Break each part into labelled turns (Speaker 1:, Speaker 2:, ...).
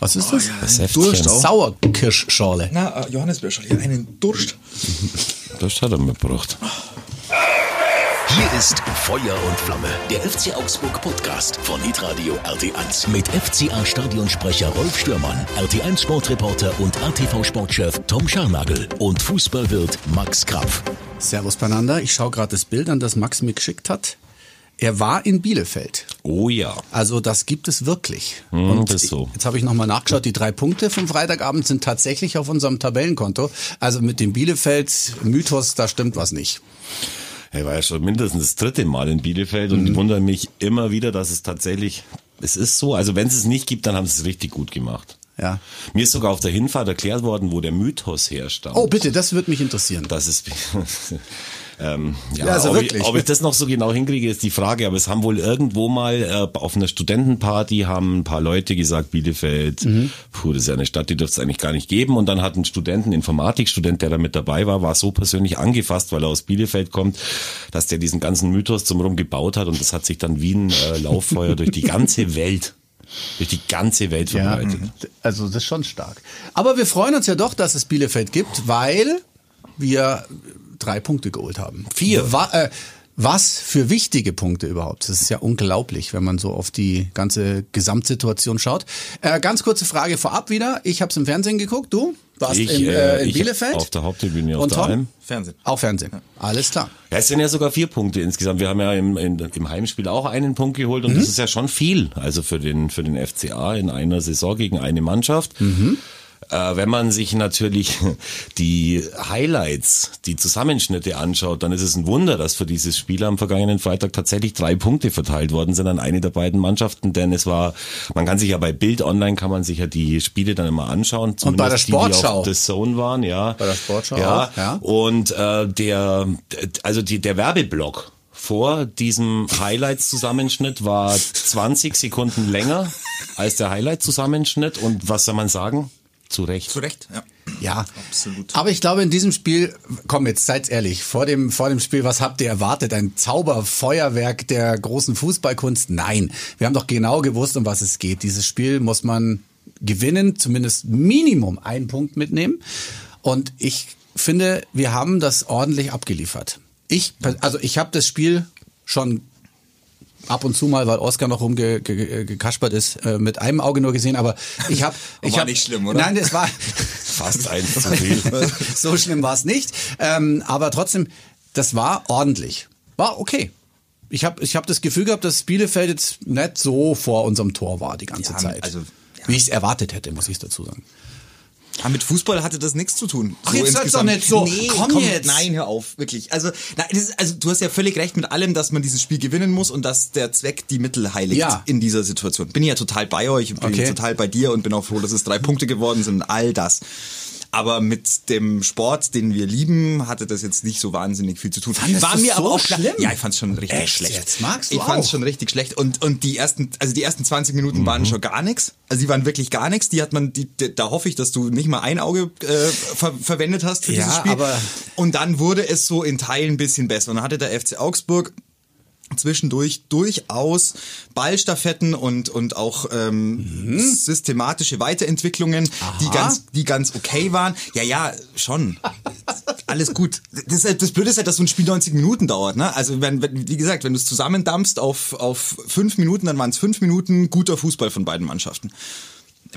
Speaker 1: Was ist das?
Speaker 2: Das
Speaker 3: Säftchen.
Speaker 1: Durst, Sauerkirschschorle.
Speaker 2: Na, äh, Johannisbeerschale, einen Durst.
Speaker 3: Das hat er mitgebracht.
Speaker 4: Hier ist Feuer und Flamme, der FC Augsburg Podcast von Hitradio RT1 mit FCA Stadionsprecher Rolf Stürmann, RT1 Sportreporter und ATV Sportchef Tom Scharnagel und Fußballwirt Max Krapf.
Speaker 1: Servus beieinander. Ich schaue gerade das Bild an, das Max mir geschickt hat. Er war in Bielefeld.
Speaker 3: Oh ja.
Speaker 1: Also das gibt es wirklich.
Speaker 3: Hm, das ist so.
Speaker 1: Jetzt habe ich nochmal nachgeschaut. Die drei Punkte vom Freitagabend sind tatsächlich auf unserem Tabellenkonto. Also mit dem Bielefeld-Mythos, da stimmt was nicht.
Speaker 3: Er war ja schon mindestens das dritte Mal in Bielefeld
Speaker 1: Mhm.
Speaker 3: und ich wundere mich immer wieder, dass es tatsächlich, es ist so, also wenn es es nicht gibt, dann haben sie es richtig gut gemacht.
Speaker 1: Ja.
Speaker 3: Mir ist sogar auf der Hinfahrt erklärt worden, wo der Mythos herstammt.
Speaker 1: Oh, bitte, das würde mich interessieren.
Speaker 3: Das ist, ähm, ja,
Speaker 1: Ja, also
Speaker 3: ob,
Speaker 1: wirklich.
Speaker 3: Ich, ob ich das noch so genau hinkriege, ist die Frage. Aber es haben wohl irgendwo mal äh, auf einer Studentenparty haben ein paar Leute gesagt, Bielefeld,
Speaker 1: Mhm.
Speaker 3: puh, das ist ja eine Stadt, die dürfte es eigentlich gar nicht geben. Und dann hat ein Student, ein Informatikstudent, der da mit dabei war, war so persönlich angefasst, weil er aus Bielefeld kommt, dass der diesen ganzen Mythos zum Rum gebaut hat. Und das hat sich dann wie ein äh, Lauffeuer durch die ganze Welt, durch die ganze Welt
Speaker 1: Ja,
Speaker 3: verbreitet.
Speaker 1: also das ist schon stark. Aber wir freuen uns ja doch, dass es Bielefeld gibt, weil wir drei Punkte geholt haben.
Speaker 3: Vier.
Speaker 1: Wa äh, was für wichtige Punkte überhaupt. Das ist ja unglaublich, wenn man so auf die ganze Gesamtsituation schaut. Äh, ganz kurze Frage vorab wieder. Ich habe es im Fernsehen geguckt. Du warst
Speaker 3: Ich,
Speaker 1: in,
Speaker 3: äh,
Speaker 1: äh, in
Speaker 3: ich
Speaker 1: Bielefeld.
Speaker 3: auf der Haupttribüne auf
Speaker 1: Und
Speaker 3: der
Speaker 1: Tom?
Speaker 3: Alm.
Speaker 2: Fernsehen.
Speaker 1: Auch Fernsehen. Alles klar.
Speaker 3: Ja, es sind ja sogar vier Punkte insgesamt. Wir haben ja im, in, im Heimspiel auch einen Punkt geholt und das ist ja schon viel. Also für den, für den FCA in einer Saison gegen eine Mannschaft. Äh, wenn man sich natürlich die Highlights, die Zusammenschnitte anschaut, dann ist es ein Wunder, dass für dieses Spiel am vergangenen Freitag tatsächlich drei Punkte verteilt worden sind an eine der beiden Mannschaften, denn es war, man kann sich ja bei Bild Online kann man sich ja die Spiele dann immer anschauen.
Speaker 1: Und bei der
Speaker 3: zumindest die, die
Speaker 1: Sportschau.
Speaker 3: auf The Zone waren, ja.
Speaker 1: Bei der Sportschau
Speaker 3: ja.
Speaker 1: auch, ja.
Speaker 3: Und äh, der, also die, der Werbeblock vor diesem Highlights-Zusammenschnitt war 20 Sekunden länger als der Highlight-Zusammenschnitt. Und was soll man sagen? Zu Recht.
Speaker 2: Zu Recht, ja.
Speaker 1: Ja,
Speaker 2: Absolut.
Speaker 1: Aber ich glaube, in diesem Spiel, komm jetzt, seid ehrlich, vor dem, vor dem Spiel, was habt ihr erwartet? Ein Zauberfeuerwerk der großen Fußballkunst? Nein. Wir haben doch genau gewusst, um was es geht. Dieses Spiel muss man gewinnen, zumindest Minimum einen Punkt mitnehmen. Und ich finde, wir haben das ordentlich abgeliefert. Ich, also ich habe das Spiel schon ab und zu mal, weil Oskar noch rumgekaspert ist, äh, mit einem Auge nur gesehen, aber ich habe ich
Speaker 2: War
Speaker 1: hab,
Speaker 2: nicht schlimm, oder?
Speaker 1: Nein, das war
Speaker 3: Fast eins zu viel.
Speaker 1: so schlimm war es nicht. Ähm, aber trotzdem, das war ordentlich. War okay. Ich habe ich hab das Gefühl gehabt, dass Bielefeld jetzt nicht so vor unserem Tor war die ganze
Speaker 2: Ja,
Speaker 1: Zeit.
Speaker 2: also, ja.
Speaker 1: Wie ich es erwartet hätte, muss ich dazu sagen.
Speaker 2: Ja, mit Fußball hatte das nichts zu tun.
Speaker 1: Ach, jetzt sag's doch nicht so.
Speaker 2: Nee,
Speaker 1: Komm
Speaker 2: komm,
Speaker 1: jetzt.
Speaker 2: Nein, hör auf, wirklich. Also, nein, ist, also du hast ja völlig recht mit allem, dass man dieses Spiel gewinnen muss und dass der Zweck die Mittel heiligt
Speaker 1: Ja.
Speaker 2: in dieser Situation. Bin ja total bei euch, bin
Speaker 1: Okay.
Speaker 2: total bei dir und bin auch froh, dass es drei Punkte geworden sind und all das. Aber mit dem Sport, den wir lieben, hatte das jetzt nicht so wahnsinnig viel zu tun.
Speaker 1: Fandest
Speaker 2: War mir aber
Speaker 1: so
Speaker 2: auch klar.
Speaker 1: schlimm?
Speaker 2: Ja, ich fand's schon richtig
Speaker 1: Echt
Speaker 2: schlecht.
Speaker 1: jetzt? Magst du
Speaker 2: ich fand's
Speaker 1: auch?
Speaker 2: schon richtig schlecht und und die ersten also die ersten 20 Minuten waren schon gar nichts. Also die waren wirklich gar nichts. Die hat man die, die da hoffe ich, dass du nicht mal ein Auge äh, ver, verwendet hast für
Speaker 1: Ja,
Speaker 2: dieses Spiel.
Speaker 1: aber-
Speaker 2: und dann wurde es so in Teilen ein bisschen besser und dann hatte der FC Augsburg zwischendurch durchaus Ballstaffetten und und auch ähm, systematische Weiterentwicklungen, die ganz die ganz okay waren. Ja, ja, schon. Alles gut. Das, halt- das Blöde ist halt, dass so ein Spiel 90 Minuten dauert. Ne? Also wenn, wenn wie gesagt, wenn du es zusammendampfst auf auf fünf Minuten, dann waren es fünf Minuten guter Fußball von beiden Mannschaften.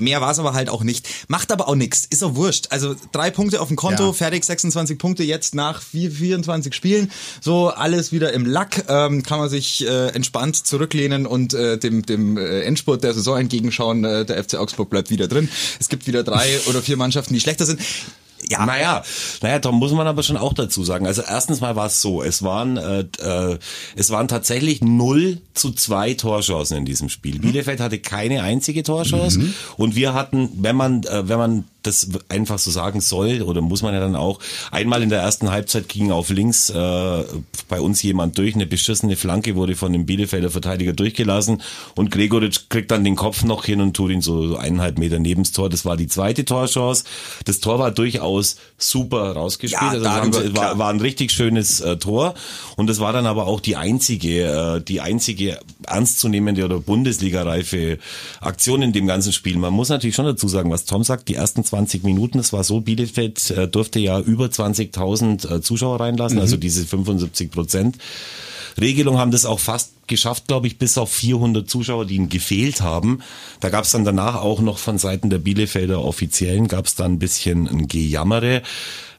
Speaker 2: Mehr war es aber halt auch nicht. Macht aber auch nichts. Ist auch wurscht. Also drei Punkte auf dem Konto,
Speaker 1: Ja.
Speaker 2: fertig, 26 Punkte jetzt nach vier, 24 Spielen. So alles wieder im Lack. Ähm, kann man sich äh, entspannt zurücklehnen und äh, dem, dem äh, Endspurt der Saison entgegenschauen. Äh, der FC Augsburg bleibt wieder drin. Es gibt wieder drei oder vier Mannschaften, die schlechter sind. Ja,
Speaker 3: Naja, naja, da muss man aber schon auch dazu sagen. Also erstens mal war es so, es waren, äh, äh, es waren tatsächlich 0 zu 2 Torchancen in diesem Spiel. Bielefeld hatte keine einzige Torchance und wir hatten, wenn man, äh, wenn man das einfach so sagen soll oder muss man ja dann auch. Einmal in der ersten Halbzeit ging auf links äh, bei uns jemand durch, eine beschissene Flanke wurde von dem Bielefelder Verteidiger durchgelassen und Gregoritsch kriegt dann den Kopf noch hin und tut ihn so eineinhalb Meter neben's Tor. Das war die zweite Torchance. Das Tor war durchaus super rausgespielt.
Speaker 2: Ja,
Speaker 3: also
Speaker 2: darüber,
Speaker 3: sie, war, war ein richtig schönes äh, Tor und das war dann aber auch die einzige, äh, die einzige ernstzunehmende oder Bundesliga-reife Aktion in dem ganzen Spiel. Man muss natürlich schon dazu sagen, was Tom sagt, die ersten 20 Minuten, das war so, Bielefeld äh, durfte ja über 20.000 äh, Zuschauer reinlassen, also diese 75 Prozent. Regelung haben das auch fast geschafft, glaube ich, bis auf 400 Zuschauer, die ihnen gefehlt haben. Da gab es dann danach auch noch von Seiten der Bielefelder Offiziellen, gab es da ein bisschen ein Gejammere.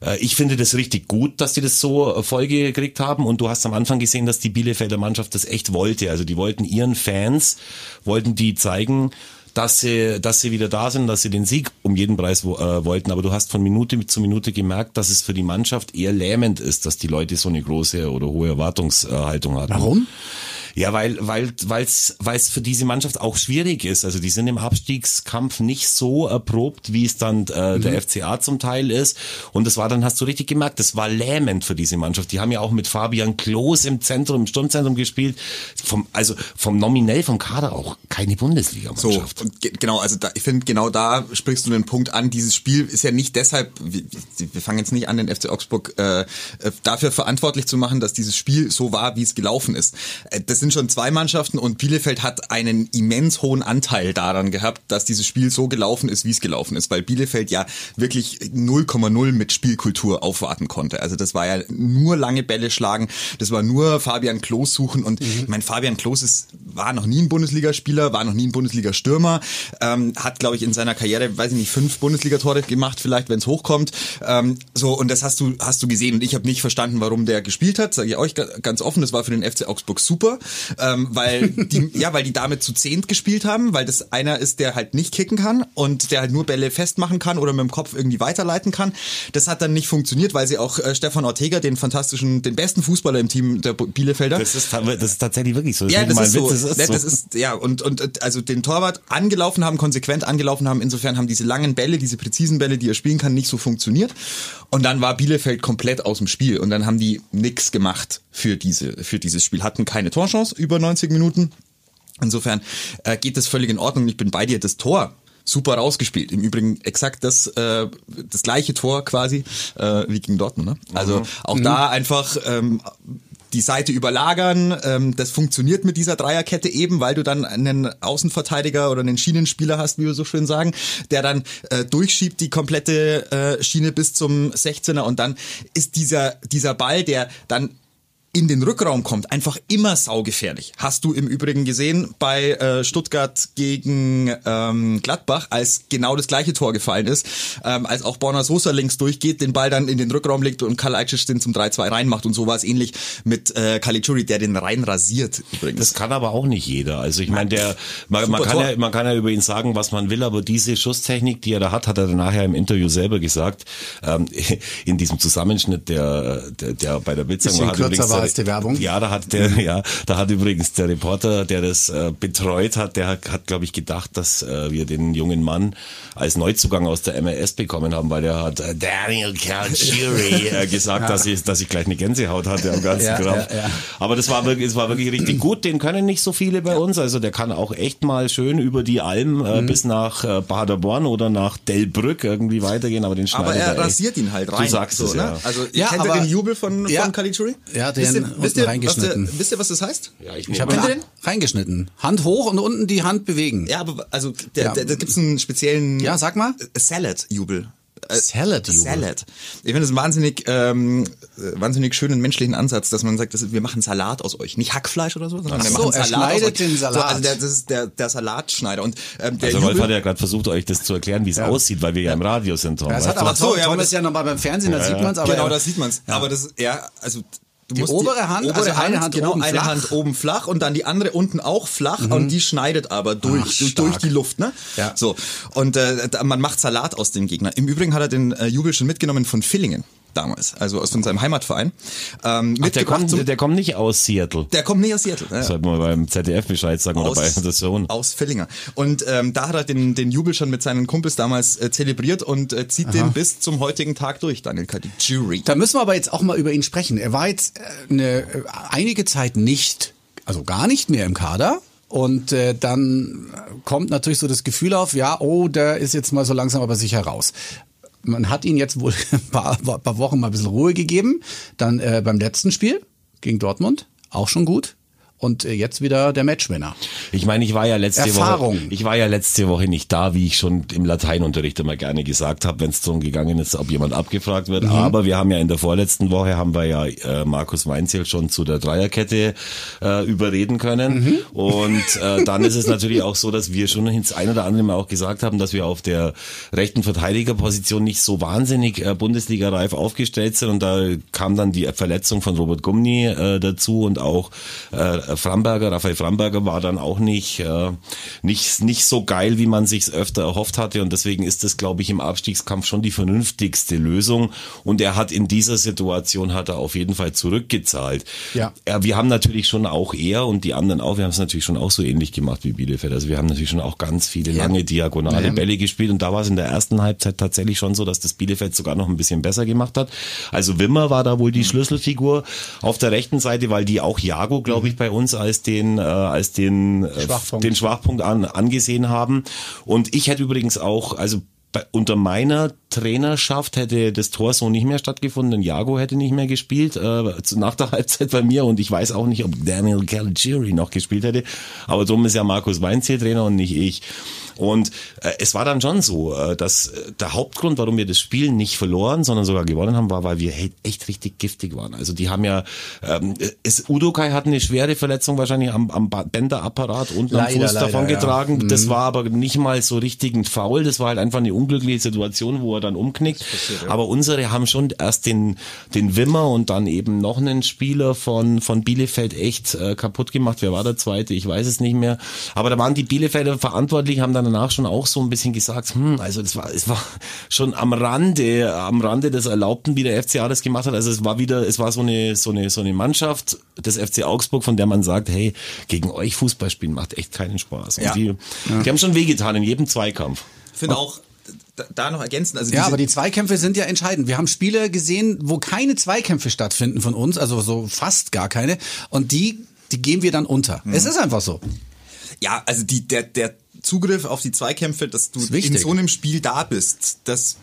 Speaker 3: Äh, Ich finde das richtig gut, dass die das so Folge gekriegt haben und du hast am Anfang gesehen, dass die Bielefelder Mannschaft das echt wollte. Also die wollten ihren Fans, wollten die zeigen, dass sie, dass sie wieder da sind, dass sie den Sieg um jeden Preis wo- äh, wollten. Aber du hast von Minute zu Minute gemerkt, dass es für die Mannschaft eher lähmend ist, dass die Leute so eine große oder hohe Erwartungshaltung hatten.
Speaker 1: Warum?
Speaker 3: Ja, weil weil weil's weil's für diese Mannschaft auch schwierig ist. Also die sind im Abstiegskampf nicht so erprobt, wie es dann äh, der FCA zum Teil ist. Und das war dann hast du richtig gemerkt, das war lähmend für diese Mannschaft. Die haben ja auch mit Fabian Klos im Zentrum, im Sturmzentrum gespielt. Vom also vom nominell vom Kader auch keine
Speaker 2: So,
Speaker 3: Bundesliga-Mannschaft.
Speaker 2: und ge genau, also da, ich finde, genau da sprichst du den Punkt an. Dieses Spiel ist ja nicht deshalb, wir, wir fangen jetzt nicht an, den FC Augsburg äh, äh, dafür verantwortlich zu machen, dass dieses Spiel so war, wie es gelaufen ist. Äh, das sind schon zwei Mannschaften und Bielefeld hat einen immens hohen Anteil daran gehabt, dass dieses Spiel so gelaufen ist, wie es gelaufen ist, weil Bielefeld ja wirklich 0,0 mit Spielkultur aufwarten konnte. Also das war ja nur lange Bälle schlagen, das war nur Fabian Klos suchen und ich meine, Fabian Klos ist, war noch nie ein Bundesligaspieler, war noch nie ein Bundesliga-Stürmer, ähm, hat, glaube ich, in seiner Karriere, weiß ich nicht, fünf Bundesligatore gemacht, vielleicht, wenn es hochkommt. Ähm, so, und das hast du, hast du gesehen. Und ich habe nicht verstanden, warum der gespielt hat, sage ich euch ga- ganz offen, das war für den FC Augsburg super, ähm, weil die, ja, weil die damit zu zehnt gespielt haben, weil das einer ist, der halt nicht kicken kann und der halt nur Bälle festmachen kann oder mit dem Kopf irgendwie weiterleiten kann. Das hat dann nicht funktioniert, weil sie auch äh, Stefan Ortega, den fantastischen, den besten Fußballer im Team der Bielefelder,
Speaker 3: Das ist, das ist tatsächlich wirklich so.
Speaker 2: ja, das
Speaker 3: mal ein
Speaker 2: ist, so.
Speaker 3: Witz, das ist
Speaker 2: Ne,
Speaker 3: so.
Speaker 2: das ist ja und und also den Torwart angelaufen haben, konsequent angelaufen haben. Insofern haben diese langen Bälle, diese präzisen Bälle, die er spielen kann, nicht so funktioniert. Und dann war Bielefeld komplett aus dem Spiel und dann haben die nix gemacht für diese für dieses Spiel, hatten keine Torchance über 90 Minuten. Insofern äh, geht das völlig in Ordnung. Ich bin bei dir. Das Tor super rausgespielt. Im Übrigen exakt das äh, das gleiche Tor quasi äh, wie gegen Dortmund. Ne? Also auch da einfach ähm, die Seite überlagern. Ähm, das funktioniert mit dieser Dreierkette eben, weil du dann einen Außenverteidiger oder einen Schienenspieler hast, wie wir so schön sagen, der dann äh, durchschiebt die komplette äh, Schiene bis zum 16er und dann ist dieser dieser Ball, der dann in den Rückraum kommt, einfach immer saugefährlich. Hast du im Übrigen gesehen bei äh, Stuttgart gegen ähm, Gladbach, als genau das gleiche Tor gefallen ist, ähm, als auch Borna Sosa links durchgeht, den Ball dann in den Rückraum legt und Kalajdzic den zum 3-2 reinmacht und so war es ähnlich mit äh, Caligiuri, der den rein rasiert übrigens.
Speaker 3: Das kann aber auch nicht jeder. Also ich meine, der man, man kann
Speaker 2: Tor.
Speaker 3: ja man kann ja über ihn sagen, was man will, aber diese Schusstechnik, die er da hat, hat er dann nachher im Interview selber gesagt. Ähm, in diesem Zusammenschnitt, der der, der bei der Bildzeitung
Speaker 1: Bisschen
Speaker 3: hat
Speaker 1: kürzer
Speaker 3: übrigens der-
Speaker 1: die Werbung.
Speaker 3: Ja, da hat der ja, da hat übrigens der Reporter, der das äh, betreut hat, der hat, hat glaube ich gedacht, dass äh, wir den jungen Mann als Neuzugang aus der MLS bekommen haben, weil er hat äh, Daniel Caligiuri äh, gesagt, dass ich dass ich gleich eine Gänsehaut hatte am ganzen
Speaker 1: Ja,
Speaker 3: Kraft.
Speaker 1: ja, ja.
Speaker 3: Aber das war wirklich, es war wirklich richtig gut. Den können nicht so viele bei uns. Also der kann auch echt mal schön über die Alm äh,
Speaker 2: Mhm.
Speaker 3: bis nach äh, Paderborn oder nach Delbrück irgendwie weitergehen. Aber den
Speaker 2: aber
Speaker 3: schneidet
Speaker 2: er
Speaker 3: echt.
Speaker 2: rasiert ihn halt rein.
Speaker 3: Du sagst
Speaker 2: so,
Speaker 3: es,
Speaker 2: ne?
Speaker 3: ja.
Speaker 2: Also
Speaker 1: Ja,
Speaker 2: kennt ihr
Speaker 1: aber-
Speaker 2: den Jubel von,
Speaker 1: Ja.
Speaker 2: von Caligiuri?
Speaker 1: Ja, den
Speaker 2: wisst ihr,
Speaker 1: unten
Speaker 2: wisst ihr, was
Speaker 1: reingeschnitten.
Speaker 2: der, wisst ihr, was das heißt?
Speaker 3: Ja, ich
Speaker 1: Ich habe
Speaker 2: den?
Speaker 1: reingeschnitten. Hand hoch und unten die Hand bewegen.
Speaker 2: Ja, aber also der,
Speaker 1: Ja.
Speaker 2: der, da gibt's einen speziellen
Speaker 1: Ja, sag mal.
Speaker 2: äh, Salad-Jubel. Äh,
Speaker 1: Salad-Jubel.
Speaker 2: Salad. Ich finde das einen wahnsinnig, ähm, äh, wahnsinnig schönen menschlichen Ansatz, dass man sagt, das wir machen Salat aus euch. Nicht Hackfleisch oder so, sondern
Speaker 1: Ach
Speaker 2: wir
Speaker 1: so,
Speaker 2: machen
Speaker 1: er
Speaker 2: Salat aus
Speaker 1: schneidet den Salat.
Speaker 2: So, also der, das ist der, der Salatschneider. Und ähm, der
Speaker 3: Also Rolf
Speaker 2: Jubel,
Speaker 3: hat ja gerade versucht, euch das zu erklären, wie es aussieht, weil wir ja im Radio sind, Tom.
Speaker 1: Das
Speaker 3: weißt
Speaker 1: hat aber
Speaker 2: Ach so,
Speaker 1: Tom,
Speaker 2: ja,
Speaker 1: Tom ist
Speaker 2: das-
Speaker 1: ja noch mal beim Fernsehen, da sieht man es. Aber
Speaker 2: genau,
Speaker 1: er-
Speaker 2: das sieht man's. Aber das, ja, also du
Speaker 1: Die
Speaker 2: musst
Speaker 1: obere Hand, also eine Hand
Speaker 2: genau,
Speaker 1: oben
Speaker 2: eine
Speaker 1: flach. Mhm.
Speaker 2: Hand oben flach und dann die andere unten auch flach und die schneidet aber durch,
Speaker 1: Ach,
Speaker 2: durch, die Luft, ne?
Speaker 1: Ja.
Speaker 2: So. Und äh, man macht Salat aus dem Gegner. Im Übrigen hat er den äh, Jubel schon mitgenommen von Villingen. Damals, also aus seinem Heimatverein. Ähm,
Speaker 3: Ach, der, kommt, der kommt nicht aus Seattle.
Speaker 2: Der kommt nicht aus Seattle. Ja.
Speaker 3: Sollte man beim ZDF Bescheid sagen
Speaker 2: aus,
Speaker 3: oder bei The Zone.
Speaker 2: Aus Villinger. Und ähm, da hat er den, den Jubel schon mit seinen Kumpels damals äh, zelebriert und äh, zieht Aha. den bis zum heutigen Tag durch, Daniel Caligiuri.
Speaker 1: Da müssen wir aber jetzt auch mal über ihn sprechen. Er war jetzt äh, eine, äh, einige Zeit nicht, also gar nicht mehr im Kader. Und äh, dann kommt natürlich so das Gefühl auf, ja, oh, der ist jetzt mal so langsam aber sicher raus. Man hat ihn jetzt wohl ein paar, paar Wochen mal ein bisschen Ruhe gegeben. Dann äh, beim letzten Spiel gegen Dortmund, auch schon gut und äh, jetzt wieder der Matchwinner.
Speaker 3: Ich meine, ich war ja letzte
Speaker 1: Erfahrung.
Speaker 3: Woche, ich war ja letzte Woche nicht da, wie ich schon im Lateinunterricht immer gerne gesagt habe, wenn es darum gegangen ist, ob jemand abgefragt wird. Mhm. Aber wir haben ja in der vorletzten Woche haben wir ja äh, Markus Weinzel schon zu der Dreierkette äh, überreden können. Mhm. Und äh, dann ist es natürlich auch so, dass wir schon ins ein oder andere Mal auch gesagt haben, dass wir auf der rechten Verteidigerposition nicht so wahnsinnig äh, Bundesliga-reif aufgestellt sind. Und da kam dann die Verletzung von Robert Gumni äh, dazu und auch äh, Framberger, Raphael Framberger war dann auch nicht, äh, nicht, nicht so geil, wie man sich öfter erhofft hatte. Und deswegen ist das, glaube ich, im Abstiegskampf schon die vernünftigste Lösung. Und er hat in dieser Situation hat er auf jeden Fall zurückgezahlt. Ja. ja wir haben natürlich schon auch er und die anderen auch, wir haben es natürlich schon auch so ähnlich gemacht wie Bielefeld. Also wir haben natürlich schon auch ganz viele ja. lange diagonale ja. Bälle gespielt. Und da war es in der ersten Halbzeit tatsächlich schon so, dass das Bielefeld sogar noch ein bisschen besser gemacht hat. Also Wimmer war da wohl die mhm. Schlüsselfigur auf der rechten Seite, weil die auch Jago, glaube ich, bei uns als den, äh, als den, äh, Schwachpunkt, den Schwachpunkt an, angesehen haben. Und ich hätte übrigens auch, also bei, unter meiner Trainerschaft hätte das Tor so nicht mehr stattgefunden, Jago hätte nicht mehr gespielt äh, nach der Halbzeit bei mir und ich weiß auch nicht, ob Daniel Caligiuri noch gespielt hätte, aber drum ist ja Markus Weinziel Trainer und nicht ich. Und äh, es war dann schon so, äh, dass äh, der Hauptgrund, warum wir das Spiel nicht verloren, sondern sogar gewonnen haben, war, weil wir echt richtig giftig waren. Also die haben ja, ähm, es, Udokai hat eine schwere Verletzung wahrscheinlich am, am Bänderapparat und am Fuß leider, davon getragen. Ja. Das mhm. war aber nicht mal so richtig ein Foul, das war halt einfach eine unglückliche Situation, wo er dann umknickt. Passiert, ja. Aber unsere haben schon erst den, den Wimmer und dann eben noch einen Spieler von, von Bielefeld echt äh, kaputt gemacht. Wer war der zweite? Ich weiß es nicht mehr. Aber da waren die Bielefelder verantwortlich, haben dann danach schon auch so ein bisschen gesagt, hm, also das war, es war schon am Rande, am Rande des Erlaubten, wie der FCA das gemacht hat. Also es war wieder, es war so eine, so eine, so eine Mannschaft des FC Augsburg, von der man sagt, hey, gegen euch Fußball spielen macht echt keinen Spaß. Ja. Die, ja. die haben schon wehgetan in jedem Zweikampf.
Speaker 2: Ich finde auch, da noch ergänzen. Also
Speaker 1: ja, aber die Zweikämpfe sind ja entscheidend. Wir haben Spiele gesehen, wo keine Zweikämpfe stattfinden von uns, also so fast gar keine. Und die, die gehen wir dann unter. Mhm. Es ist einfach so.
Speaker 2: Ja, also die, der, der Zugriff auf die Zweikämpfe, dass du das in so einem Spiel da bist, das,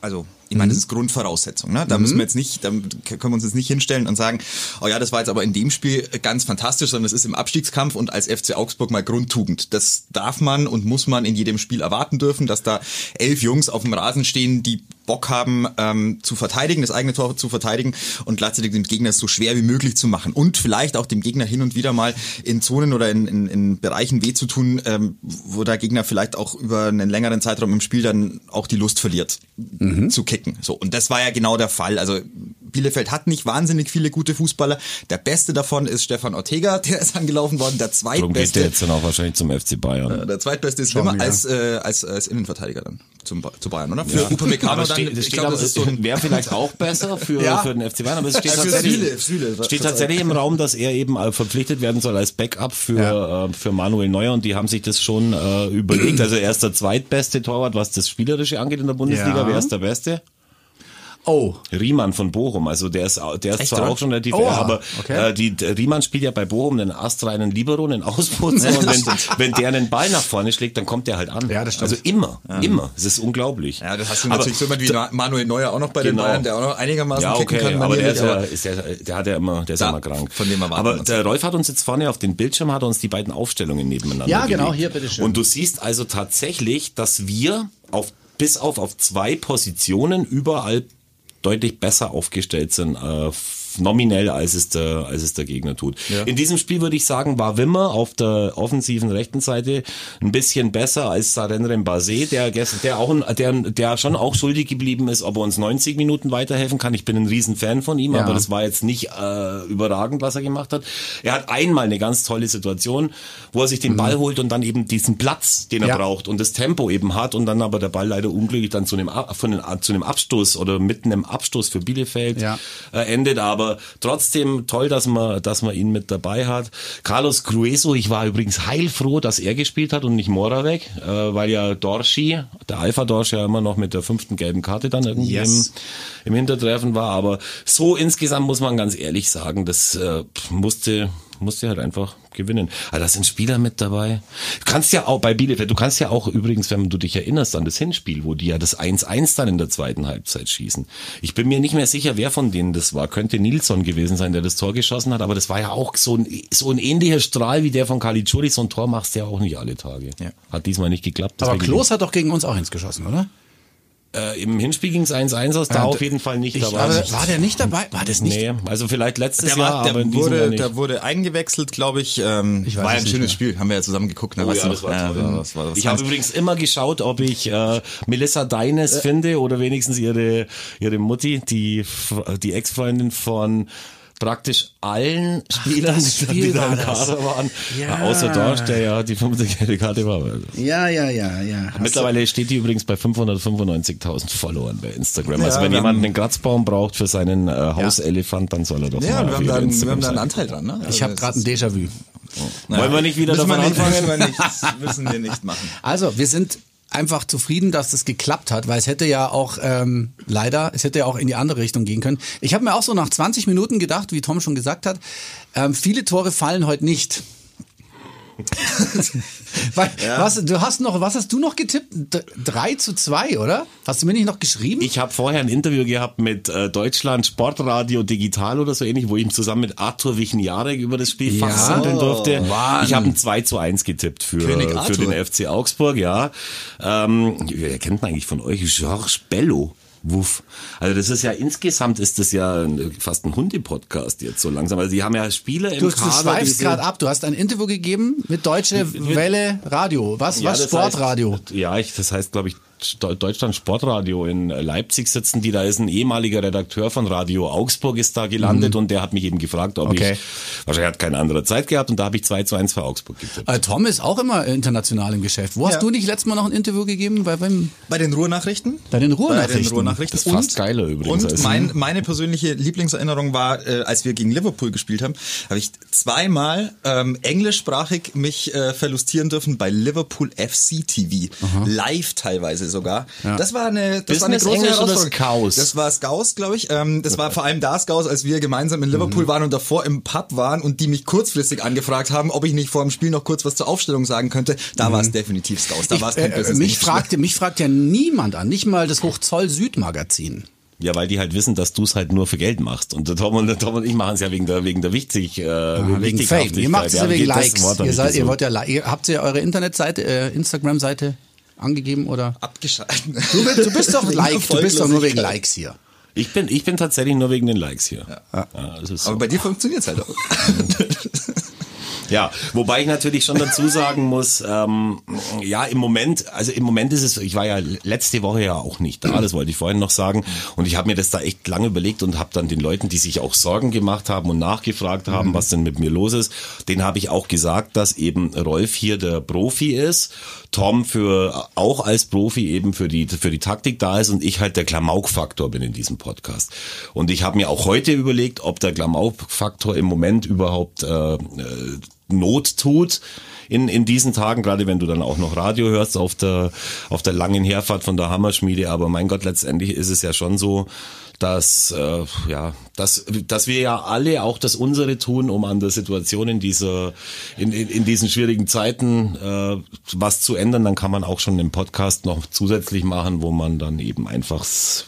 Speaker 2: also ich meine, das mhm. ist Grundvoraussetzung. Ne? Da mhm. müssen wir jetzt nicht, da können wir uns jetzt nicht hinstellen und sagen, oh ja, das war jetzt aber in dem Spiel ganz fantastisch, sondern es ist im Abstiegskampf und als FC Augsburg mal Grundtugend. Das darf man und muss man in jedem Spiel erwarten dürfen, dass da elf Jungs auf dem Rasen stehen, die Bock haben ähm, zu verteidigen, das eigene Tor zu verteidigen und gleichzeitig dem Gegner es so schwer wie möglich zu machen und vielleicht auch dem Gegner hin und wieder mal in Zonen oder in, in, in Bereichen weh zu tun, ähm, wo der Gegner vielleicht auch über einen längeren Zeitraum im Spiel dann auch die Lust verliert mhm. zu kicken. So und das war ja genau der Fall. Also Bielefeld hat nicht wahnsinnig viele gute Fußballer. Der beste davon ist Stefan Ortega, der ist angelaufen worden. Der zweitbeste. Darum geht
Speaker 3: der jetzt dann auch wahrscheinlich zum FC Bayern.
Speaker 2: Äh, der zweitbeste ist immer als, äh, als, als Innenverteidiger dann zum, zu Bayern, oder? Für ja. Upamecano
Speaker 3: dann. Steht, ich glaube, das ist so wäre vielleicht auch besser für, ja. für den FC Bayern, aber es steht, tatsächlich, Süle, Süle, steht tatsächlich im Raum, dass er eben verpflichtet werden soll als Backup für, ja. äh, für Manuel Neuer und die haben sich das schon äh, überlegt. Also er ist der zweitbeste Torwart, was das Spielerische angeht in der Bundesliga. Wer ist der Beste? Oh. Riemann von Bochum, also der ist, der ist Echt, zwar oder? auch schon relativ, oh, aber okay. äh, die, Riemann spielt ja bei Bochum einen astreinen Libero, einen Ausputzer und wenn, wenn der einen Ball nach vorne schlägt, dann kommt der halt an. Ja, das stimmt. Also immer, ja. immer. Es ist unglaublich.
Speaker 2: Ja, das hast du natürlich aber, so jemand wie Manuel Neuer auch noch bei genau. den Bayern, der auch noch einigermaßen ja, okay, kicken kann.
Speaker 3: Aber der, ist ja, ist der, der hat ja immer, der ist ja immer krank. Von dem aber der Rolf hat uns jetzt vorne auf den Bildschirm hat uns die beiden Aufstellungen nebeneinander
Speaker 1: Ja, genau, gelegt. hier bitteschön.
Speaker 3: Und du siehst also tatsächlich, dass wir auf bis auf auf zwei Positionen überall deutlich besser aufgestellt sind äh, nominell, als es der, als es der Gegner tut.
Speaker 2: Ja.
Speaker 3: In diesem Spiel würde ich sagen, war Wimmer auf der offensiven rechten Seite ein bisschen besser als Sarenren Basé, der, gest- der auch, ein, der, der schon auch schuldig geblieben ist, ob er uns 90 Minuten weiterhelfen kann. Ich bin ein riesen Fan von ihm,
Speaker 1: Ja.
Speaker 3: aber das war jetzt nicht äh, überragend, was er gemacht hat. Er hat einmal eine ganz tolle Situation, wo er sich den Ball holt und dann eben diesen Platz, den er
Speaker 1: Ja.
Speaker 3: braucht und das Tempo eben hat und dann aber der Ball leider unglücklich dann zu einem, von den, zu einem Abstoß oder mitten im Abstoß für Bielefeld äh, endet. Aber trotzdem toll, dass man, dass man ihn mit dabei hat. Carlos Grueso, ich war übrigens heilfroh, dass er gespielt hat und nicht Moravec, äh, weil ja Dorschi, der Alpha Dorsch ja immer noch mit der fünften gelben Karte dann irgendwie
Speaker 1: Yes.
Speaker 3: im, im Hintertreffen war. Aber so insgesamt muss man ganz ehrlich sagen, das äh, musste musste halt einfach gewinnen. Aber da sind Spieler mit dabei. Du kannst ja auch bei Bielefeld, du kannst ja auch übrigens, wenn du dich erinnerst an das Hinspiel, wo die ja das 1-1 dann in der zweiten Halbzeit schießen. Ich bin mir nicht mehr sicher, wer von denen das war. Könnte Nilsson gewesen sein, der das Tor geschossen hat, aber das war ja auch so ein, so ein ähnlicher Strahl wie der von Caligiuri. So ein Tor machst du ja auch nicht alle Tage.
Speaker 2: Ja.
Speaker 3: Hat diesmal nicht geklappt.
Speaker 1: Aber Klos hat doch gegen uns auch ins geschossen, oder?
Speaker 3: Äh, Im Hinspiel ging es 1-1 aus, da
Speaker 1: Ja,
Speaker 3: auf jeden Fall nicht
Speaker 1: Ich,
Speaker 3: dabei.
Speaker 1: aber war der nicht dabei? War das nicht?
Speaker 3: Nee, also vielleicht letztes
Speaker 2: Der,
Speaker 3: Jahr,
Speaker 2: war,
Speaker 3: aber
Speaker 2: der,
Speaker 3: in diesem Jahr
Speaker 2: wurde,
Speaker 3: nicht.
Speaker 2: der wurde eingewechselt, glaube ich. Ähm,
Speaker 1: Ich weiß
Speaker 2: war
Speaker 1: es
Speaker 2: ein schönes
Speaker 1: mehr.
Speaker 2: Spiel, haben wir ja zusammen geguckt. Ne?
Speaker 3: Oh ja, das
Speaker 2: noch?
Speaker 3: war toll.
Speaker 2: das war, das
Speaker 3: ich habe übrigens immer geschaut, ob ich äh, Melissa Deines finde oder wenigstens ihre ihre Mutti, die die Ex-Freundin von praktisch allen Spielern,
Speaker 1: das
Speaker 3: die da
Speaker 1: war
Speaker 3: im. Kader waren,
Speaker 1: Ja.
Speaker 3: außer Dorsch, der ja die fünfte gelbe Karte war.
Speaker 1: Ja, ja, ja, ja. Hast
Speaker 3: Mittlerweile steht die übrigens bei 595.000 Followern bei Instagram. Also
Speaker 2: Ja,
Speaker 3: wenn
Speaker 2: wir
Speaker 3: jemand einen Kratzbaum braucht für seinen äh, Hauselefant, dann soll er doch
Speaker 2: ja,
Speaker 3: mal
Speaker 2: wir
Speaker 3: auf
Speaker 2: haben,
Speaker 3: ihre
Speaker 2: da, einen- wir haben da einen Anteil dran. Ne?
Speaker 1: du- ich habe gerade ein Déjà-vu.
Speaker 3: Wollen wir nicht wieder
Speaker 2: müssen
Speaker 3: davon
Speaker 2: wir nicht,
Speaker 3: anfangen?
Speaker 2: Müssen wir nicht, müssen wir nicht machen.
Speaker 1: Also, wir sind einfach zufrieden, dass das geklappt hat, weil es hätte ja auch ähm, leider, es hätte ja auch in die andere Richtung gehen können. Ich habe mir auch so nach 20 Minuten gedacht, wie Tom schon gesagt hat, ähm, viele Tore fallen heute nicht. Weil, was, du hast noch, was hast du noch getippt? D 3 zu 2, oder? Hast du mir nicht noch geschrieben?
Speaker 3: Ich habe vorher ein Interview gehabt mit äh, Deutschland Sportradio Digital oder so ähnlich, wo ich zusammen mit Arthur Wichniarek über das Spiel
Speaker 1: Ja.
Speaker 3: fachsimpeln durfte.
Speaker 1: Mann.
Speaker 3: Ich habe ein 2 zu 1 getippt für, für den FC Augsburg, ja. Ähm, wer kennt man eigentlich von euch? Georges Bello. Wuff. Also das ist ja insgesamt ist das ja fast ein Hunde-Podcast jetzt so langsam. Also die haben ja Spieler im
Speaker 1: Du, du
Speaker 3: Kader. die
Speaker 1: schweifst gerade ab. Du hast ein Interview gegeben mit Deutsche Welle Radio. Was,
Speaker 3: Ja,
Speaker 1: was Sportradio?
Speaker 3: Heißt, ja, ich, das heißt, glaube ich, Deutschland Sportradio in Leipzig sitzen die. Da ist ein ehemaliger Redakteur von Radio Augsburg ist da gelandet und der hat mich eben gefragt, ob
Speaker 1: Mhm. Okay.
Speaker 3: ich, wahrscheinlich hat keine andere Zeit gehabt und da habe ich 2 zu 1 für Augsburg getippt.
Speaker 1: Äh, Tom ist auch immer international im Geschäft. Wo hast
Speaker 2: Ja.
Speaker 1: du nicht letztes Mal noch ein Interview gegeben? Bei, beim,
Speaker 2: Bei den Ruhrnachrichten?
Speaker 1: Bei den
Speaker 2: Bei
Speaker 1: Ruhrnachrichten.
Speaker 2: den Ruhrnachrichten.
Speaker 3: Das ist fast geiler übrigens
Speaker 2: Und mein, meine persönliche Lieblingserinnerung war, äh, als wir gegen Liverpool gespielt haben, habe ich zweimal ähm, englischsprachig mich äh, verlustieren dürfen bei Liverpool FC TV. Live teilweise sogar. Das war eine, das war eine
Speaker 3: Business
Speaker 2: große
Speaker 3: Englisch oder
Speaker 2: Herausforderung.
Speaker 3: Scouse?
Speaker 2: Das war Scouse, glaube ich. Ähm, das war vor allem da Scouse, als wir gemeinsam in Liverpool waren und davor im Pub waren und die mich kurzfristig angefragt haben, ob ich nicht vor dem Spiel noch kurz was zur Aufstellung sagen könnte. Da war es definitiv Scouse. Da war es kein
Speaker 1: äh,
Speaker 2: Business
Speaker 1: mich fragte, mich fragt ja niemand an, nicht mal das Hochzoll Süd Magazin.
Speaker 3: Ja, weil die halt wissen, dass du es halt nur für Geld machst. Und der Tom und, der Tom und ich machen es ja wegen der, wegen der wichtig, äh,
Speaker 1: wegen
Speaker 3: Wichtighaftigkeit.
Speaker 1: Fame. Ihr macht es ja
Speaker 3: Ja,
Speaker 1: wegen Likes. Ihr seid, ihr wollt ja, ihr habt ihr eure Internetseite, äh, Instagram-Seite angegeben oder?
Speaker 2: abgeschalten.
Speaker 1: Du, bist- du bist doch Like, du bist doch nur wegen. Likes hier.
Speaker 3: Ich bin, ich bin tatsächlich nur wegen den Likes hier. Ja. ist so.
Speaker 2: Aber bei dir funktioniert's halt auch.
Speaker 3: Ja, wobei ich natürlich schon dazu sagen muss, ähm, ja, im Moment, also im Moment ist es, ich war ja letzte Woche ja auch nicht da, das wollte ich vorhin noch sagen. Und ich habe mir das da echt lange überlegt und habe dann den Leuten, die sich auch Sorgen gemacht haben und nachgefragt haben, was denn mit mir los ist, denen habe ich auch gesagt, dass eben Rolf hier der Profi ist, Tom für auch als Profi eben für die für die Taktik da ist und ich halt der Klamauk-Faktor bin in diesem Podcast. Und ich habe mir auch heute überlegt, ob der Klamauk-Faktor im Moment überhaupt äh, äh, Not tut in, in diesen Tagen, gerade wenn du dann auch noch Radio hörst auf der, auf der langen Herfahrt von der Hammerschmiede. Aber mein Gott, letztendlich ist es ja schon so, dass, äh, ja, dass, dass wir ja alle auch das unsere tun, um an der Situation in dieser, in, in, in diesen schwierigen Zeiten äh, was zu ändern, dann kann man auch schon den Podcast noch zusätzlich machen, wo man dann eben einfach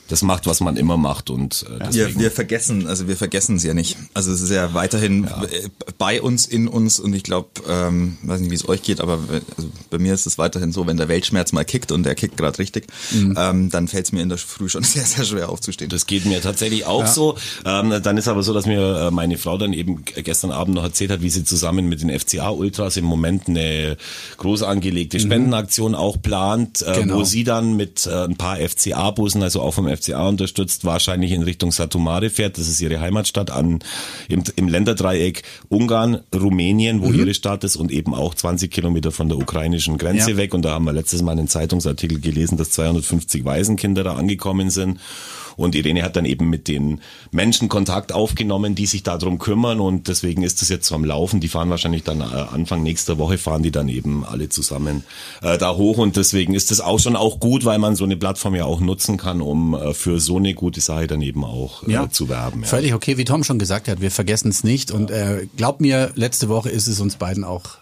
Speaker 3: das macht, was man immer macht und äh,
Speaker 2: Wir,
Speaker 3: deswegen.
Speaker 2: wir vergessen, also wir vergessen es ja nicht. Also es ist ja weiterhin äh, bei uns, in uns und ich glaube, ähm, weiß nicht, wie es euch geht, aber äh, also bei mir ist es weiterhin so, wenn der Weltschmerz mal kickt und der kickt gerade richtig, ähm, dann fällt es mir in der Früh schon sehr, sehr schwer aufzustehen.
Speaker 3: Das geht geht mir tatsächlich auch so. Ähm, dann ist aber so, dass mir äh, meine Frau dann eben gestern Abend noch erzählt hat, wie sie zusammen mit den FCA Ultras im Moment eine groß angelegte
Speaker 1: Mhm.
Speaker 3: Spendenaktion auch plant, äh,
Speaker 1: Genau.
Speaker 3: wo sie dann mit äh, ein paar FCA-Bussen, also auch vom FCA unterstützt, wahrscheinlich in Richtung Satumare fährt. Das ist ihre Heimatstadt an im, im Länderdreieck Ungarn, Rumänien, wo
Speaker 1: Mhm.
Speaker 3: ihre Stadt ist und eben auch 20 Kilometer von der ukrainischen Grenze
Speaker 1: Ja.
Speaker 3: weg. Und da haben wir letztes Mal einen Zeitungsartikel gelesen, dass 250 Waisenkinder da angekommen sind. Und Irene hat dann eben mit den Menschen Kontakt aufgenommen, die sich darum kümmern. Und deswegen ist das jetzt so am Laufen. Die fahren wahrscheinlich dann äh, Anfang nächster Woche, fahren die dann eben alle zusammen äh, da hoch. Und deswegen ist das auch schon auch gut, weil man so eine Plattform ja auch nutzen kann, um äh, für so eine gute Sache dann eben auch äh, zu werben. Ja.
Speaker 1: Völlig okay, wie Tom schon gesagt hat, wir vergessen es nicht. Und äh, glaub mir, letzte Woche ist es uns beiden auch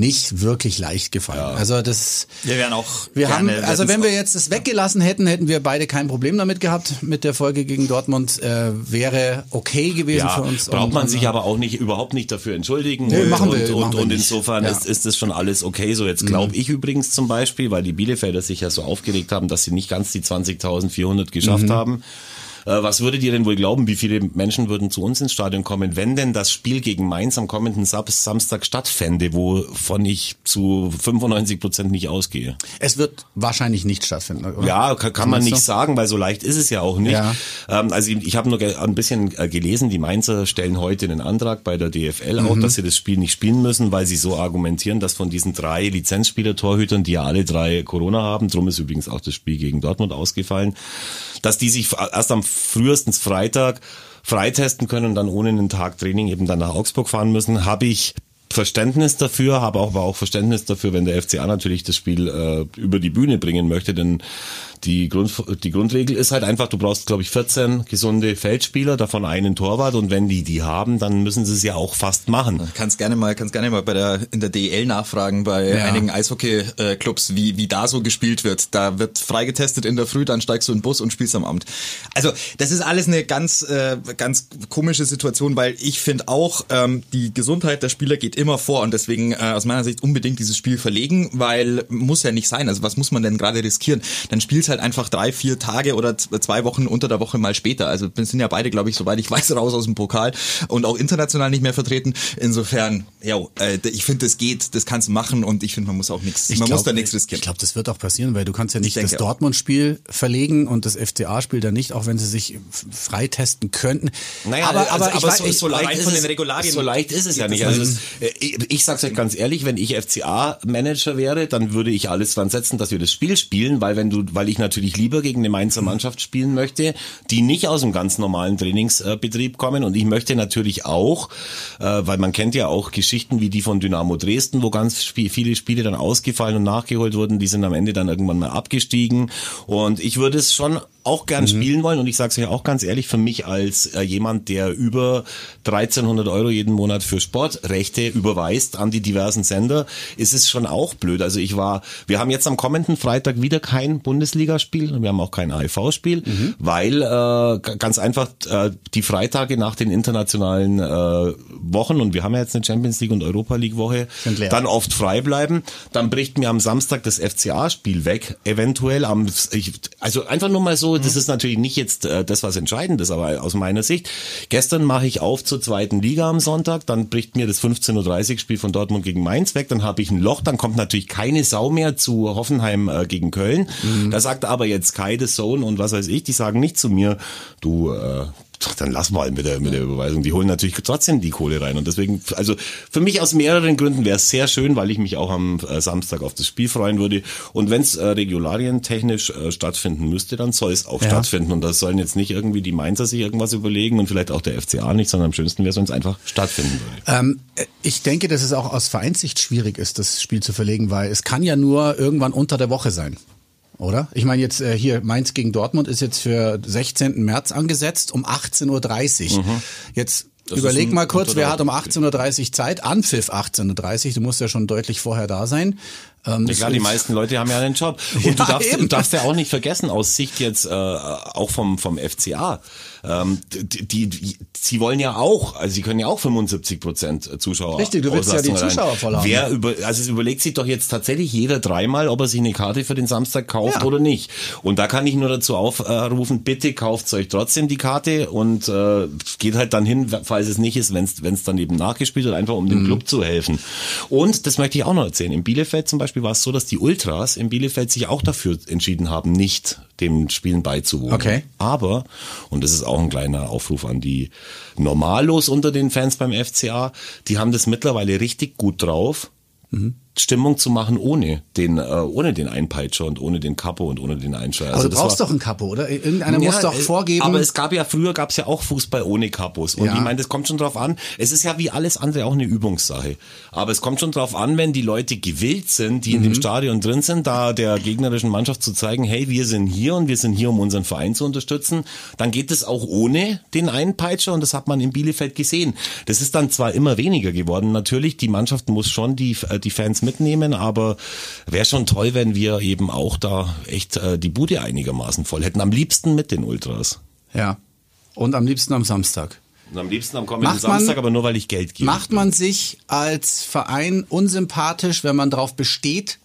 Speaker 1: nicht wirklich leicht gefallen. Also das
Speaker 2: Wir wären auch
Speaker 1: wir haben,
Speaker 2: gerne-
Speaker 1: also
Speaker 2: hätten's
Speaker 1: wenn wir jetzt das weggelassen hätten, hätten wir beide kein Problem damit gehabt mit der Folge gegen Dortmund. Äh, wäre okay gewesen
Speaker 3: Ja,
Speaker 1: für uns.
Speaker 3: braucht
Speaker 1: Und-
Speaker 3: man
Speaker 1: und-
Speaker 3: sich aber auch nicht überhaupt nicht dafür entschuldigen.
Speaker 1: Nee,
Speaker 3: und,
Speaker 1: machen wir-
Speaker 3: und, und,
Speaker 1: machen
Speaker 3: und
Speaker 1: nicht.
Speaker 3: insofern
Speaker 1: Ja.
Speaker 3: ist, ist das schon alles okay. So jetzt glaube ich übrigens zum Beispiel, weil die Bielefelder sich ja so aufgeregt haben, dass sie nicht ganz die 20.400 geschafft
Speaker 1: Mhm.
Speaker 3: haben. Äh, Was würdet ihr denn wohl glauben, wie viele Menschen würden zu uns ins Stadion kommen, wenn denn das Spiel gegen Mainz am kommenden Sam- Samstag stattfände, wovon ich zu 95 Prozent nicht ausgehe?
Speaker 1: Es wird wahrscheinlich nicht stattfinden, oder?
Speaker 3: Ja, kann, kann man nicht
Speaker 1: du?
Speaker 3: sagen, weil so leicht ist es ja auch nicht.
Speaker 1: Ja.
Speaker 3: Ähm, also ich, ich habe nur ein bisschen äh, gelesen, die Mainzer stellen heute einen Antrag bei der DFL auch,
Speaker 1: Mhm.
Speaker 3: dass sie das Spiel nicht spielen müssen, weil sie so argumentieren, dass von diesen drei Lizenzspieler-Torhütern, die ja alle drei Corona haben, drum ist übrigens auch das Spiel gegen Dortmund ausgefallen, dass die sich erst am frühestens Freitag freitesten können und dann ohne einen Tag Training eben dann nach Augsburg fahren müssen, habe ich Verständnis dafür, habe aber auch Verständnis dafür, wenn der FCA natürlich das Spiel äh, über die Bühne bringen möchte, denn die, Grund, die Grundregel ist halt einfach, du brauchst, glaube ich, 14 gesunde Feldspieler, davon einen Torwart und wenn die die haben, dann müssen sie es ja auch fast machen.
Speaker 2: Kannst gerne mal, kannst gerne mal bei der in der DEL nachfragen bei
Speaker 1: Ja.
Speaker 2: einigen Eishockey-Clubs, wie wie da so gespielt wird. Da wird freigetestet in der Früh, dann steigst du in den Bus und spielst am Abend. Also das ist alles eine ganz äh, ganz komische Situation, weil ich finde auch ähm, die Gesundheit der Spieler geht immer vor und deswegen äh, aus meiner Sicht unbedingt dieses Spiel verlegen, weil muss ja nicht sein. Also was muss man denn gerade riskieren? Dann spielst halt einfach drei, vier Tage oder zwei Wochen unter der Woche mal später. Also wir sind ja beide, glaube ich, soweit ich weiß, raus aus dem Pokal und auch international nicht mehr vertreten. Insofern, ja, äh, ich finde, das geht, das kannst du machen und ich finde, man muss auch nichts, man muss da nichts riskieren.
Speaker 1: Ich glaube, das wird auch passieren, weil du kannst ja nicht das. Dortmund-Spiel verlegen und das FCA-Spiel dann nicht, auch wenn sie sich freitesten könnten.
Speaker 3: Naja,
Speaker 1: aber, aber, ich weiß,
Speaker 3: so,
Speaker 1: ich,
Speaker 3: so, leicht
Speaker 2: von
Speaker 3: es,
Speaker 2: den Regularien
Speaker 3: so leicht ist es ja nicht. Also es, ich, ich sag's euch ganz ehrlich, wenn ich FCA-Manager wäre, dann würde ich alles dran setzen, dass wir das Spiel spielen, weil wenn du, weil ich natürlich lieber gegen eine Mainzer Mannschaft spielen möchte, die nicht aus einem ganz normalen Trainingsbetrieb kommen. Und ich möchte natürlich auch, äh, weil man kennt ja auch Geschichten wie die von Dynamo Dresden, wo ganz viele Spiele dann ausgefallen und nachgeholt wurden, die sind am Ende dann irgendwann mal abgestiegen. Und ich würde es schon auch gern spielen wollen und ich sage es euch auch ganz ehrlich, für mich als äh, jemand, der über 1300 Euro jeden Monat für Sportrechte überweist an die diversen Sender, ist es schon auch blöd. Also ich war, wir haben jetzt am kommenden Freitag wieder kein Bundesligaspiel und wir haben auch kein AIV-Spiel, weil äh, ganz einfach äh, die Freitage nach den internationalen äh, Wochen und wir haben ja jetzt eine Champions League und Europa League Woche, dann oft frei bleiben. Dann bricht mir am Samstag das FCA-Spiel weg, eventuell am, ich, also einfach nur mal so, das ist natürlich nicht jetzt äh, das, was entscheidend ist, aber aus meiner Sicht. Gestern mache ich auf zur zweiten Liga am Sonntag, dann bricht mir das 15.30 Uhr Spiel von Dortmund gegen Mainz weg, dann habe ich ein Loch, dann kommt natürlich keine Sau mehr zu Hoffenheim äh, gegen Köln. Da sagt aber jetzt Sky, The Zone und was weiß ich, die sagen nicht zu mir, du, äh, dann lass mal mit der, mit der Überweisung. Die holen natürlich trotzdem die Kohle rein. Und deswegen, also für mich aus mehreren Gründen wäre es sehr schön, weil ich mich auch am äh, Samstag auf das Spiel freuen würde. Und wenn es äh, regularientechnisch äh, stattfinden müsste, dann soll es auch
Speaker 1: Ja.
Speaker 3: stattfinden. Und das sollen jetzt nicht irgendwie die Mainzer sich irgendwas überlegen und vielleicht auch der FCA nicht, sondern am schönsten wäre es, wenn es einfach stattfinden würde.
Speaker 1: Ähm, ich denke, dass es auch aus Vereinssicht schwierig ist, das Spiel zu verlegen, weil es kann ja nur irgendwann unter der Woche sein. Oder? Ich meine jetzt äh, hier Mainz gegen Dortmund ist jetzt für 16. März angesetzt um 18.30 Uhr. Jetzt
Speaker 3: Das
Speaker 1: überleg mal kurz, wer hat um
Speaker 3: Woche.
Speaker 1: 18.30 Uhr Zeit? Anpfiff 18.30 Uhr, du musst ja schon deutlich vorher da sein. Ähm,
Speaker 3: Ja klar, die meisten Leute haben ja einen Job. Und
Speaker 1: Ja,
Speaker 3: du, darfst,
Speaker 1: eben.
Speaker 3: darfst ja auch nicht vergessen, aus Sicht jetzt äh, auch vom, vom FCA, ähm, die, die, sie wollen ja auch, also sie können ja auch 75 Prozent Zuschauer
Speaker 1: Richtig, du willst ja die Zuschauer voll haben.
Speaker 3: Wer über, also es überlegt sich doch jetzt tatsächlich jeder dreimal, ob er sich eine Karte für den Samstag kauft
Speaker 1: Ja.
Speaker 3: oder nicht. Und da kann ich nur dazu aufrufen, bitte kauft euch trotzdem die Karte und äh, geht halt dann hin, falls es nicht ist, wenn es dann eben nachgespielt wird, einfach um
Speaker 1: Mhm.
Speaker 3: dem Club zu helfen. Und das möchte ich auch noch erzählen. In Bielefeld zum Beispiel war es so, dass die Ultras in Bielefeld sich auch dafür entschieden haben, nicht dem Spielen beizuwohnen.
Speaker 1: Okay.
Speaker 3: Aber, und das ist auch ein kleiner Aufruf an die Normalos unter den Fans beim FCA, die haben das mittlerweile richtig gut drauf. Stimmung zu machen ohne den äh, ohne den Einpeitscher und ohne den Kapo und ohne den Einschreier.
Speaker 1: aber du brauchst
Speaker 3: war-
Speaker 1: doch ein Kapo, oder? Irgendeiner muss
Speaker 3: ja,
Speaker 1: doch
Speaker 3: äh,
Speaker 1: vorgeben.
Speaker 3: Aber es gab ja früher gab es ja auch Fußball ohne Kapos. Und
Speaker 1: Ja.
Speaker 3: ich meine, das kommt schon drauf an. Es ist ja wie alles andere auch eine Übungssache. Aber es kommt schon drauf an, wenn die Leute gewillt sind, die in
Speaker 1: Mhm.
Speaker 3: dem Stadion drin sind, da der gegnerischen Mannschaft zu zeigen, hey, wir sind hier und wir sind hier, um unseren Verein zu unterstützen, dann geht es auch ohne den Einpeitscher und das hat man in Bielefeld gesehen. Das ist dann zwar immer weniger geworden. Natürlich, die Mannschaft muss schon die, äh, die Fans mitnehmen, aber wäre schon toll, wenn wir eben auch da echt äh, die Bude einigermaßen voll hätten. Am liebsten mit den Ultras.
Speaker 1: ja. Und am liebsten am Samstag.
Speaker 3: Und am liebsten am kommenden
Speaker 1: Macht man-
Speaker 3: Samstag, aber nur weil ich Geld gebe.
Speaker 1: Macht man sich als Verein unsympathisch, wenn man darauf besteht,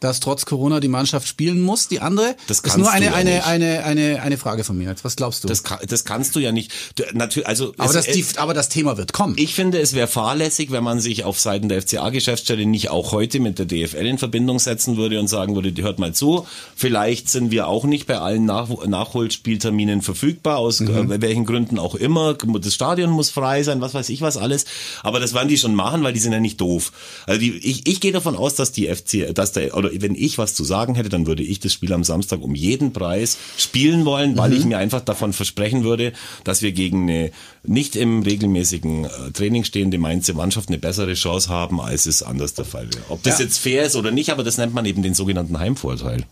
Speaker 1: dass trotz Corona die Mannschaft spielen muss, die andere?
Speaker 3: Das
Speaker 1: ist nur
Speaker 3: du
Speaker 1: eine,
Speaker 3: ja
Speaker 1: eine,
Speaker 3: nicht.
Speaker 1: eine, eine, eine Frage von mir. jetzt. Was glaubst du?
Speaker 3: Das, kann, das kannst du ja nicht. Du, natürlich, also
Speaker 1: aber,
Speaker 3: es-
Speaker 1: das, die, aber das Thema wird kommen.
Speaker 3: Ich finde, es wäre fahrlässig, wenn man sich auf Seiten der FCA-Geschäftsstelle nicht auch heute mit der DFL in Verbindung setzen würde und sagen würde, die hört mal zu, vielleicht sind wir auch nicht bei allen Nach Nachholspielterminen verfügbar, aus
Speaker 1: Mhm.
Speaker 3: äh, welchen Gründen auch immer. Das Stadion muss frei sein, was weiß ich was alles. Aber das werden die schon machen, weil die sind ja nicht doof. Also die, ich, ich gehe davon aus, dass die FC, dass der, oder wenn ich was zu sagen hätte, dann würde ich das Spiel am Samstag um jeden Preis spielen wollen, weil ich mir einfach davon versprechen würde, dass wir gegen eine nicht im regelmäßigen äh, Training stehende Mainzer Mannschaft eine bessere Chance haben, als es anders der Fall wäre. Ob das
Speaker 1: Ja.
Speaker 3: jetzt fair ist oder nicht, aber das nennt man eben den sogenannten Heimvorteil.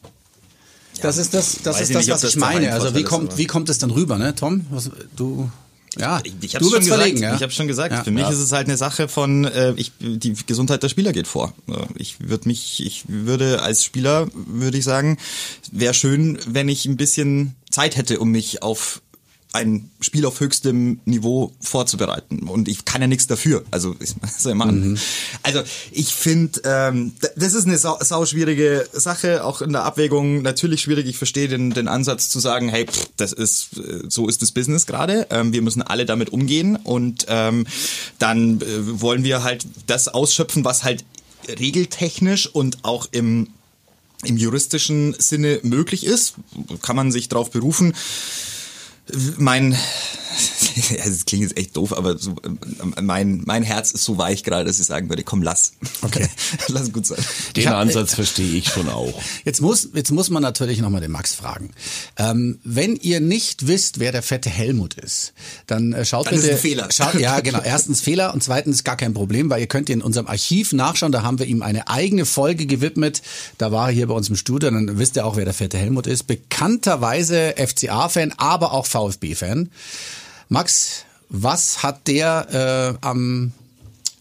Speaker 1: Das ist das, das,
Speaker 2: weiß
Speaker 1: ist das
Speaker 2: nicht,
Speaker 1: was
Speaker 2: das
Speaker 1: ich meine. Also wie kommt, wie kommt es dann rüber, ne, Tom? Was, du, ja,
Speaker 2: Ich
Speaker 1: du
Speaker 2: hab's schon
Speaker 1: willst
Speaker 2: gesagt.
Speaker 1: verlegen, ja?
Speaker 2: Ich habe schon gesagt.
Speaker 1: Ja.
Speaker 2: Für mich
Speaker 1: Ja.
Speaker 2: ist es halt eine Sache von, äh, ich, die Gesundheit der Spieler geht vor. Äh, Ich würde mich, ich würde als Spieler, würde ich sagen, wäre schön, wenn ich ein bisschen Zeit hätte, um mich auf ein Spiel auf höchstem Niveau vorzubereiten. Und ich kann ja nichts dafür. Also, ich, soll machen? Also, ich finde, ähm, das ist eine sau, sau schwierige Sache, auch in der Abwägung natürlich schwierig. Ich verstehe den, den Ansatz zu sagen, hey, pff, das ist, äh, so ist das Business gerade. Ähm, wir müssen alle damit umgehen und ähm, dann äh, wollen wir halt das ausschöpfen, was halt regeltechnisch und auch im im juristischen Sinne möglich ist, kann man sich darauf berufen. Mein, das klingt jetzt echt doof, aber so, äh, mein, mein Herz ist so weich gerade, dass ich sagen würde, komm, lass.
Speaker 1: Okay.
Speaker 2: lass gut sein.
Speaker 3: Den
Speaker 1: hab-
Speaker 3: Ansatz verstehe ich schon auch.
Speaker 1: Jetzt muss, jetzt muss man natürlich nochmal den Max fragen. Ähm, wenn ihr nicht wisst, wer der fette Helmut ist, dann äh, schaut
Speaker 2: Dann ist
Speaker 1: bitte.
Speaker 2: ein Fehler.
Speaker 1: Schaut, ja, genau. Erstens Fehler und zweitens gar kein Problem, weil ihr könnt in unserem Archiv nachschauen. Da haben wir ihm eine eigene Folge gewidmet. Da war er hier bei uns im Studio. Dann wisst ihr auch, wer der fette Helmut ist. Bekannterweise FCA-Fan, aber auch VfB-Fan. Max, was hat der äh, am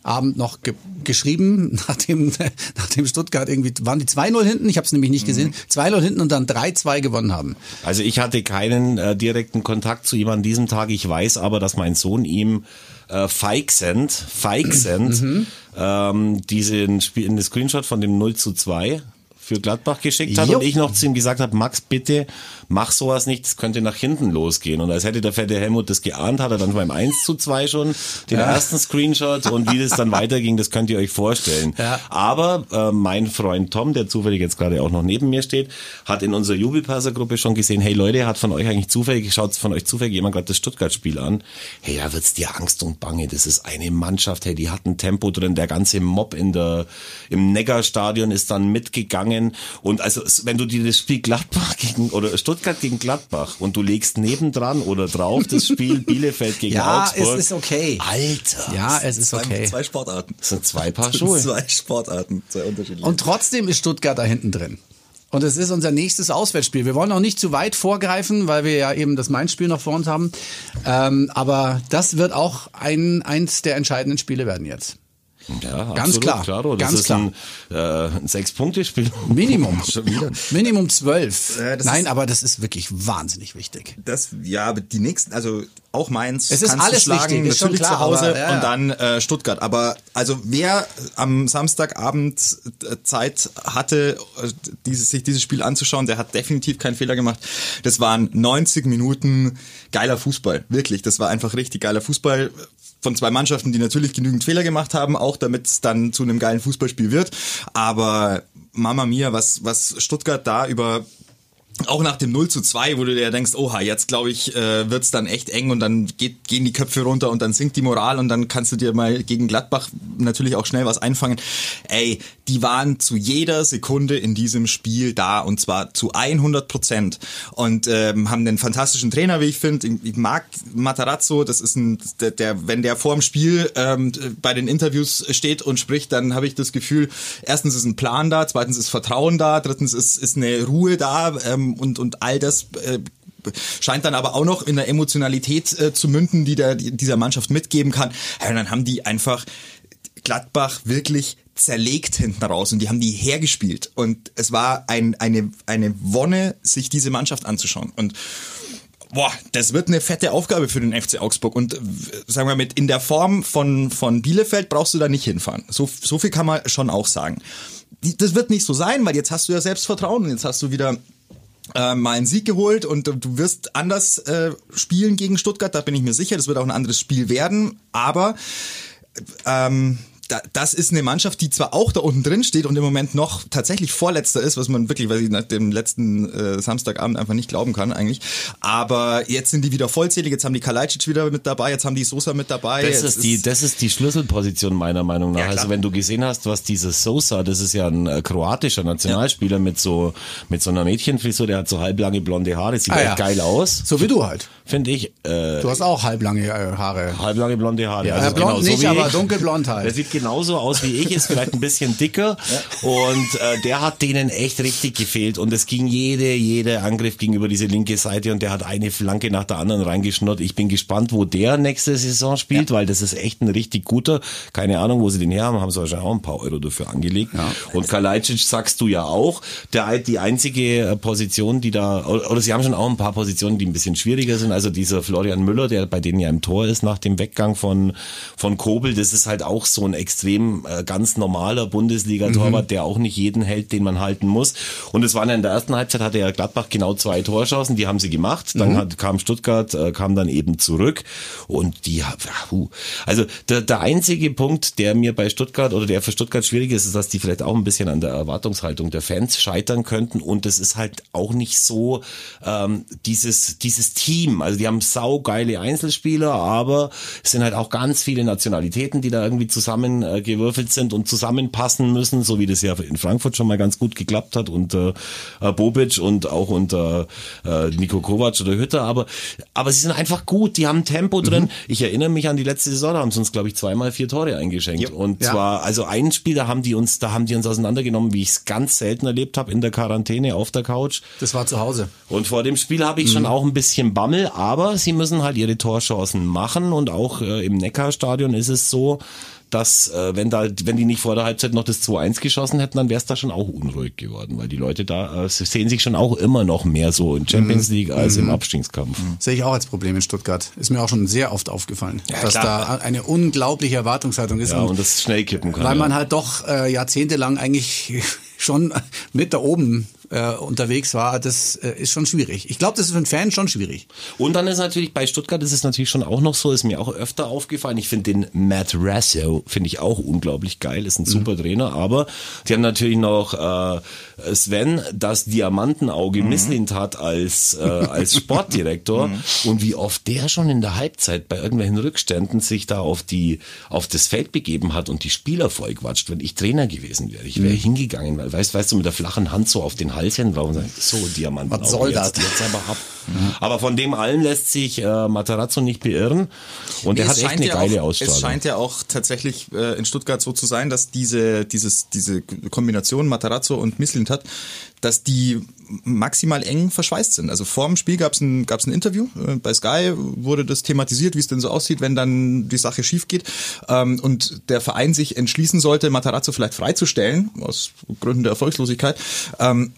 Speaker 1: Abend noch ge geschrieben, nachdem, nachdem Stuttgart irgendwie, waren die 2-0 hinten, ich habe es nämlich nicht gesehen, 2-0 hinten und dann 3-2 gewonnen haben.
Speaker 3: Also ich hatte keinen äh, direkten Kontakt zu ihm an diesem Tag. Ich weiß aber, dass mein Sohn ihm äh, feigsend, feigsend ähm, diesen Spiel, einen Screenshot von dem 0 zu 2 für Gladbach geschickt hat
Speaker 1: Jo.
Speaker 3: und ich noch zu ihm gesagt habe, Max, bitte mach sowas nicht, das könnte nach hinten losgehen. Und als hätte der fette Helmut das geahnt, hat er dann beim 1 zu 2 schon den ersten Screenshot und wie das dann weiterging, das könnt ihr euch vorstellen.
Speaker 1: Ja.
Speaker 3: Aber äh, mein Freund Tom, der zufällig jetzt gerade auch noch neben mir steht, hat in unserer Jubelperser-Gruppe schon gesehen, hey Leute, hat von euch eigentlich zufällig, schaut von euch zufällig jemand gerade das Stuttgart-Spiel an. Hey, da wird's dir Angst und Bange. Das ist eine Mannschaft, hey, die hat ein Tempo drin, der ganze Mob in der, im Neckarstadion ist dann mitgegangen. Und also, wenn du dir das Spiel Gladbach gegen, oder Stuttgart gegen Gladbach und du legst nebendran oder drauf das Spiel Bielefeld gegen
Speaker 1: Ja,
Speaker 3: Augsburg.
Speaker 1: es ist okay.
Speaker 3: Alter.
Speaker 1: Ja, es ist
Speaker 2: Zwei,
Speaker 1: okay.
Speaker 2: zwei Sportarten.
Speaker 3: Das sind zwei Paar Schuhe.
Speaker 2: Zwei Sportarten, zwei unterschiedliche.
Speaker 1: Und trotzdem ist Stuttgart da hinten drin. Und es ist unser nächstes Auswärtsspiel. Wir wollen auch nicht zu weit vorgreifen, weil wir ja eben das Mainz-Spiel noch vor uns haben. Ähm, aber das wird auch ein, eins der entscheidenden Spiele werden jetzt.
Speaker 3: Ja,
Speaker 1: Ganz
Speaker 3: absolut,
Speaker 1: klar,
Speaker 3: Klaro. Das
Speaker 1: ganz
Speaker 3: ist
Speaker 1: klar.
Speaker 3: ein, äh, ein Sechs-Punkte-Spiel.
Speaker 1: Minimum. Minimum zwölf.
Speaker 2: Das
Speaker 1: Nein,
Speaker 2: ist-
Speaker 1: aber das ist wirklich wahnsinnig wichtig.
Speaker 2: Das, ja, aber die nächsten, also auch Mainz
Speaker 1: Es ist
Speaker 2: kannst
Speaker 1: alles
Speaker 2: du schlagen,
Speaker 1: wichtig, ist schon
Speaker 2: natürlich
Speaker 1: klar,
Speaker 2: zu Hause
Speaker 1: aber, ja, ja.
Speaker 2: und dann äh, Stuttgart. Aber also wer am Samstagabend äh, Zeit hatte, äh, dieses, sich dieses Spiel anzuschauen, der hat definitiv keinen Fehler gemacht. Das waren 90 Minuten geiler Fußball, wirklich. Das war einfach richtig geiler Fußball von zwei Mannschaften, die natürlich genügend Fehler gemacht haben, auch damit es dann zu einem geilen Fußballspiel wird. Aber Mama Mia, was, was Stuttgart da über auch nach dem 0 zu 2, wo du dir denkst, oha, jetzt glaube ich, äh, wird's dann echt eng und dann geht, gehen die Köpfe runter und dann sinkt die Moral und dann kannst du dir mal gegen Gladbach natürlich auch schnell was einfangen. Ey, die waren zu jeder Sekunde in diesem Spiel da und zwar zu 100 Prozent und ähm, haben einen fantastischen Trainer, wie ich finde. Ich, mag Matarazzo, das ist ein, der, der wenn der vor dem Spiel ähm, bei den Interviews steht und spricht, dann habe ich das Gefühl, erstens ist ein Plan da, zweitens ist Vertrauen da, drittens ist, ist eine Ruhe da ähm, und, und all das äh, scheint dann aber auch noch in der Emotionalität äh, zu münden, die der, die dieser Mannschaft mitgeben kann. Ja, und dann haben die einfach Gladbach wirklich zerlegt hinten raus und die haben die hergespielt und es war ein, eine, eine Wonne, sich diese Mannschaft anzuschauen und Boah, das wird eine fette Aufgabe für den FC Augsburg. Und sagen wir mit in der Form von, von Bielefeld brauchst du da nicht hinfahren. So, so viel kann man schon auch sagen. Das wird nicht so sein, weil jetzt hast du ja Selbstvertrauen und jetzt hast du wieder äh, mal einen Sieg geholt und du wirst anders äh, spielen gegen Stuttgart, da bin ich mir sicher. Das wird auch ein anderes Spiel werden, aber ähm, das ist eine Mannschaft, die zwar auch da unten drin steht und im Moment noch tatsächlich Vorletzter ist, was man wirklich, weil ich nach dem letzten äh, Samstagabend einfach nicht glauben kann eigentlich. Aber jetzt sind die wieder vollzählig, jetzt haben die Kalajdzic wieder mit dabei, jetzt haben die Sosa mit dabei.
Speaker 3: Das ist, die, das ist die Schlüsselposition meiner Meinung nach.
Speaker 2: Ja,
Speaker 3: also wenn du gesehen hast, was dieses Sosa, das ist ja ein äh, kroatischer Nationalspieler mit so mit so einer Mädchenfrisur, der hat so halblange blonde Haare, sieht
Speaker 1: Ah,
Speaker 3: echt
Speaker 1: ja.
Speaker 3: geil aus,
Speaker 1: So wie du halt.
Speaker 3: finde ich. Äh,
Speaker 1: Du hast auch halblange äh, Haare.
Speaker 3: halblange blonde Haare.
Speaker 1: Ja, blond nicht,
Speaker 3: wie
Speaker 1: aber dunkelblond halt.
Speaker 3: Genauso aus wie ich, ist vielleicht ein bisschen dicker und äh, der hat denen echt richtig gefehlt und es ging jede, jede Angriff gegenüber diese linke Seite und der hat eine Flanke nach der anderen reingeschnurrt. Ich bin gespannt, wo der nächste Saison spielt, weil das ist echt ein richtig guter. Keine Ahnung, wo sie den her haben, haben sie wahrscheinlich auch ein paar Euro dafür angelegt. Und Kalajdzic sagst du ja auch, der die einzige äh, Position, die da, oder, oder sie haben schon auch ein paar Positionen, die ein bisschen schwieriger sind. Also dieser Florian Müller, der bei denen ja im Tor ist nach dem Weggang von, von Kobel, das ist halt auch so ein extrem äh, ganz normaler Bundesliga-Torwart, der auch nicht jeden hält, den man halten muss. Und es waren ja in der ersten Halbzeit hatte ja Gladbach genau zwei Torschancen, die haben sie gemacht. Dann hat, kam Stuttgart, äh, kam dann eben zurück und die, puh. also der, der einzige Punkt, der mir bei Stuttgart oder der für Stuttgart schwierig ist, ist, dass die vielleicht auch ein bisschen an der Erwartungshaltung der Fans scheitern könnten und es ist halt auch nicht so ähm, dieses dieses Team. Also die haben saugeile Einzelspieler, aber es sind halt auch ganz viele Nationalitäten, die da irgendwie zusammengewürfelt äh, gewürfelt sind und zusammenpassen müssen, so wie das ja in Frankfurt schon mal ganz gut geklappt hat unter äh, Bobic und auch unter äh, Niko Kovac oder Hütter. Aber aber sie sind einfach gut. Die haben Tempo drin. Ich erinnere mich an die letzte Saison, da haben sie uns glaube ich zweimal vier Tore eingeschenkt und
Speaker 1: Ja.
Speaker 3: zwar also ein Spiel, da haben die uns, da haben die uns auseinandergenommen, wie ich es ganz selten erlebt habe in der Quarantäne auf der Couch.
Speaker 1: Das war zu Hause.
Speaker 3: Und vor dem Spiel habe ich schon auch ein bisschen Bammel, aber sie müssen halt ihre Torchancen machen und auch äh, im Neckarstadion ist es so, dass äh, wenn da wenn die nicht vor der Halbzeit noch das 2-1 geschossen hätten, dann wäre es da schon auch unruhig geworden, weil die Leute da äh, sehen sich schon auch immer noch mehr so in Champions League als im Abstiegskampf.
Speaker 1: Sehe ich auch als Problem in Stuttgart. Ist mir auch schon sehr oft aufgefallen, dass
Speaker 2: klar.
Speaker 1: da eine unglaubliche Erwartungshaltung ist.
Speaker 3: Ja, und das schnell kippen kann.
Speaker 1: weil
Speaker 3: ja.
Speaker 1: man halt doch äh, jahrzehntelang eigentlich schon mit da oben äh, unterwegs war, das äh, ist schon schwierig. Ich glaube, das ist für einen Fan schon schwierig.
Speaker 3: Und dann ist natürlich bei Stuttgart ist es natürlich schon auch noch so, ist mir auch öfter aufgefallen. Ich finde den Matt Rasso finde ich auch unglaublich geil, ist ein super Trainer, aber die haben natürlich noch äh, Sven, das Diamantenauge Misslint hat als äh, als Sportdirektor und wie oft der schon in der Halbzeit bei irgendwelchen Rückständen sich da auf die auf das Feld begeben hat und die Spieler vollquatscht. Wenn ich Trainer gewesen wäre, ich wäre hingegangen, weil weißt weißt du mit der flachen Hand so auf den Hals hin drauf und sagen, so Diamantenauge.
Speaker 1: Was soll
Speaker 3: jetzt,
Speaker 1: das?
Speaker 3: Jetzt aber ab. Aber von dem allen lässt sich äh, Matarazzo nicht beirren und er
Speaker 2: Es
Speaker 3: hat echt
Speaker 2: scheint
Speaker 3: eine
Speaker 2: ja
Speaker 3: geile
Speaker 2: auch,
Speaker 3: Ausstrahlung.
Speaker 2: Es scheint ja auch tatsächlich äh, in Stuttgart so zu sein, dass diese, dieses, diese Kombination Matarazzo und Mislintat, dass die maximal eng verschweißt sind. Also vor dem Spiel gab es ein, gab's ein Interview äh, bei Sky, wurde das thematisiert, wie es denn so aussieht, wenn dann die Sache schief geht ähm, und der Verein sich entschließen sollte, Matarazzo vielleicht freizustellen, aus Gründen der Erfolgslosigkeit. Ähm,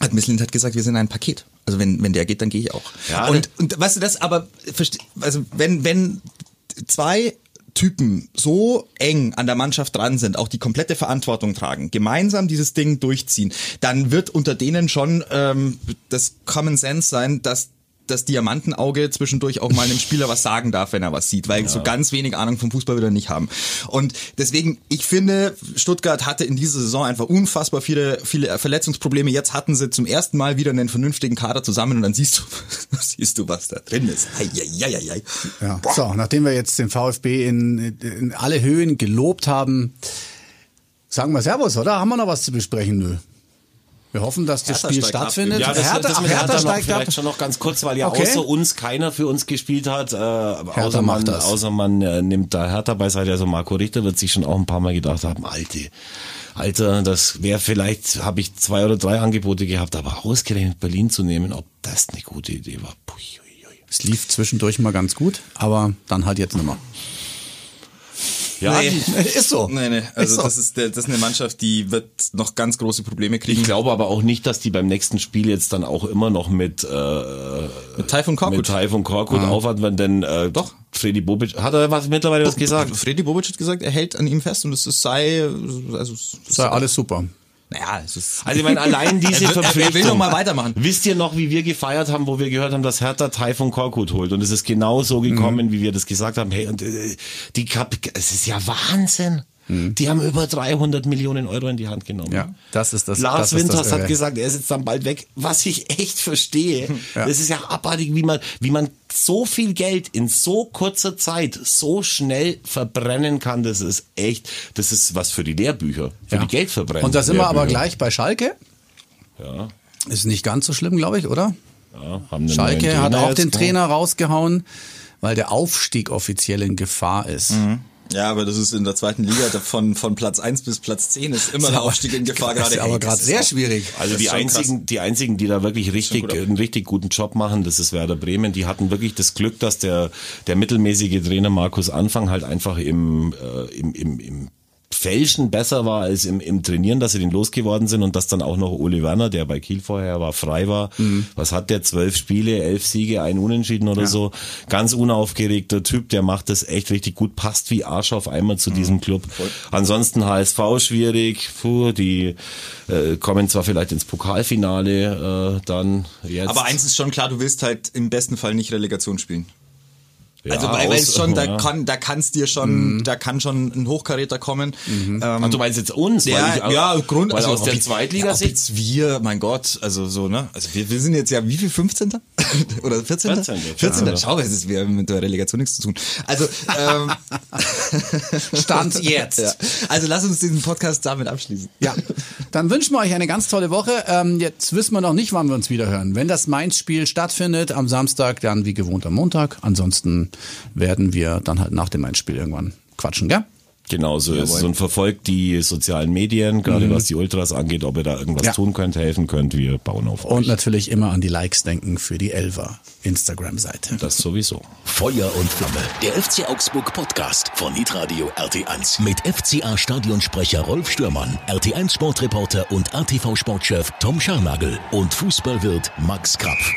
Speaker 2: hat Misslint hat gesagt, wir sind ein Paket. Also wenn, wenn der geht, dann gehe ich auch.
Speaker 3: Ja,
Speaker 2: und, und weißt du das, aber also wenn, wenn zwei Typen so eng an der Mannschaft dran sind, auch die komplette Verantwortung tragen, gemeinsam dieses Ding durchziehen, dann wird unter denen schon ähm, das Common Sense sein, dass das Diamantenauge zwischendurch auch mal einem Spieler was sagen darf, wenn er was sieht, weil so ganz wenig Ahnung vom Fußball will er nicht haben. Und deswegen, ich finde, Stuttgart hatte in dieser Saison einfach unfassbar viele, viele Verletzungsprobleme. Jetzt hatten sie zum ersten Mal wieder einen vernünftigen Kader zusammen und dann siehst du, siehst du, was da drin ist. Eieieiei.
Speaker 1: Ja. So, nachdem wir jetzt den VfB in, in alle Höhen gelobt haben, sagen wir Servus, oder? Haben wir noch was zu besprechen? Nö. Wir hoffen, dass das
Speaker 2: Hertha
Speaker 1: Spiel
Speaker 2: steigt ab.
Speaker 1: stattfindet.
Speaker 3: Ja, das,
Speaker 1: Hertha,
Speaker 3: das mit
Speaker 1: Hertha
Speaker 3: Hertha
Speaker 1: steigt ab.
Speaker 3: vielleicht schon noch ganz kurz, weil ja
Speaker 1: Okay.
Speaker 3: außer uns keiner für uns gespielt hat. Äh, außer,
Speaker 1: macht
Speaker 3: man,
Speaker 1: das.
Speaker 3: außer man äh, nimmt da Hertha beiseite. Also Marco Richter wird sich schon auch ein paar Mal gedacht haben, Alte, Alter, das wäre vielleicht, habe ich zwei oder drei Angebote gehabt, aber ausgerechnet Berlin zu nehmen, ob das eine gute Idee war. Pui, ui, ui.
Speaker 1: Es lief zwischendurch mal ganz gut, aber dann halt jetzt nicht mehr.
Speaker 3: Ja,
Speaker 2: Nee.
Speaker 1: Ist so.
Speaker 2: Nee, nee, also
Speaker 1: Ist so.
Speaker 2: das, ist der, das ist eine Mannschaft, die wird noch ganz große Probleme kriegen.
Speaker 3: ich glaube aber auch nicht, dass die beim nächsten Spiel jetzt dann auch immer noch mit, äh,
Speaker 2: Mit Taifun
Speaker 3: mit
Speaker 2: Korkut.
Speaker 3: Taifun Korkut aufwarten, denn äh,
Speaker 2: Doch.
Speaker 3: Freddy Bobic, hat er was mittlerweile was gesagt?
Speaker 2: Freddy Bobic hat gesagt, er hält an ihm fest und es ist- sei, also, es
Speaker 1: Sei alles super.
Speaker 2: Naja, es ist,
Speaker 3: Also ich meine, allein diese
Speaker 2: Er will- er will
Speaker 3: Verpflichtung.
Speaker 2: noch mal weitermachen.
Speaker 3: Wisst ihr noch, wie wir gefeiert haben, wo wir gehört haben, dass Hertha Taifun Korkut holt? Und es ist genau so gekommen, wie wir das gesagt haben. Hey, und äh, die Kap es ist ja Wahnsinn. Die haben über 300 Millionen Euro in die Hand genommen.
Speaker 1: Ja, das ist das.
Speaker 3: Lars
Speaker 1: das
Speaker 3: Winters
Speaker 1: das
Speaker 3: hat
Speaker 1: Irre.
Speaker 3: gesagt, er ist jetzt dann bald weg, was ich echt verstehe.
Speaker 1: Ja.
Speaker 3: Das ist ja abartig, wie man, wie man so viel Geld in so kurzer Zeit so schnell verbrennen kann. Das ist echt, das ist was für die Lehrbücher, für
Speaker 1: Ja.
Speaker 3: die Geldverbrennen.
Speaker 1: Und da sind wir aber gleich bei Schalke.
Speaker 3: Ja,
Speaker 1: Ist nicht ganz so schlimm, glaube ich, oder?
Speaker 3: ja, haben
Speaker 1: Schalke hat auch den
Speaker 3: ne?
Speaker 1: Trainer rausgehauen, weil der Aufstieg offiziell in Gefahr ist.
Speaker 3: Mhm.
Speaker 2: Ja, aber das ist in der zweiten Liga von, von Platz 1 bis Platz 10 ist immer der Aufstieg in Gefahr
Speaker 1: Das
Speaker 2: gerade.
Speaker 1: ist aber gerade sehr
Speaker 2: auch-
Speaker 1: schwierig.
Speaker 3: Also die
Speaker 2: schon krass.
Speaker 3: einzigen, die einzigen, die da wirklich richtig, einen richtig guten Job machen, das ist Werder Bremen. Die hatten wirklich das Glück, dass der, der mittelmäßige Trainer Markus Anfang halt einfach im, äh, im, im, im Fälschen besser war als im, im Trainieren, dass sie den losgeworden sind und dass dann auch noch Uli Werner, der bei Kiel vorher war, frei war.
Speaker 1: Mhm.
Speaker 3: Was hat der? Zwölf Spiele, elf Siege, ein Unentschieden oder so. Ganz unaufgeregter Typ, der macht das echt richtig gut, passt wie Arsch auf einmal
Speaker 1: Mhm.
Speaker 3: zu diesem Club. Ansonsten HSV schwierig, puh, die äh, kommen zwar vielleicht ins Pokalfinale äh, dann jetzt.
Speaker 2: Aber eins ist schon klar, du willst halt im besten Fall nicht Relegation spielen. Also weil, weil es schon, da
Speaker 3: ja.
Speaker 2: kann, da kann's dir schon, da kann schon ein Hochkaräter kommen. Ähm,
Speaker 3: Ach, du meinst jetzt uns?
Speaker 2: ja,
Speaker 3: weil ich,
Speaker 2: ja, Grund,
Speaker 3: weil
Speaker 2: also
Speaker 3: aus der
Speaker 2: jetzt- ja, jetzt wir, mein Gott, also so, ne? Also wir, wir sind jetzt ja, wie viel, 15. Oder 14.
Speaker 3: 14.
Speaker 2: 14.
Speaker 3: Ja.
Speaker 2: Schau, es ist, wir haben mit der Relegation nichts zu tun. Also, ähm,
Speaker 1: Stand jetzt.
Speaker 2: ja. also lass uns diesen Podcast damit abschließen.
Speaker 1: Ja, dann wünschen wir euch eine ganz tolle Woche. Ähm, jetzt wissen wir noch nicht, wann wir uns wieder hören. Wenn das Mainz-Spiel stattfindet am Samstag, dann wie gewohnt am Montag. Ansonsten werden wir dann halt nach dem Mainz-Spiel irgendwann quatschen, gell?
Speaker 3: Genau so ist es. Und verfolgt die sozialen Medien, gerade was die Ultras angeht, ob ihr da irgendwas
Speaker 1: Ja.
Speaker 3: tun könnt, helfen könnt. Wir bauen auf
Speaker 1: Und
Speaker 3: euch.
Speaker 1: natürlich immer an die Likes denken für die Elfer Instagram-Seite.
Speaker 3: Das sowieso.
Speaker 4: Feuer und Flamme. Der FC Augsburg Podcast von Hitradio RT1 mit FCA Stadionsprecher Rolf Stürmann, RT1 Sportreporter und ATV Sportchef Tom Scharnagel und Fußballwirt Max Krapf.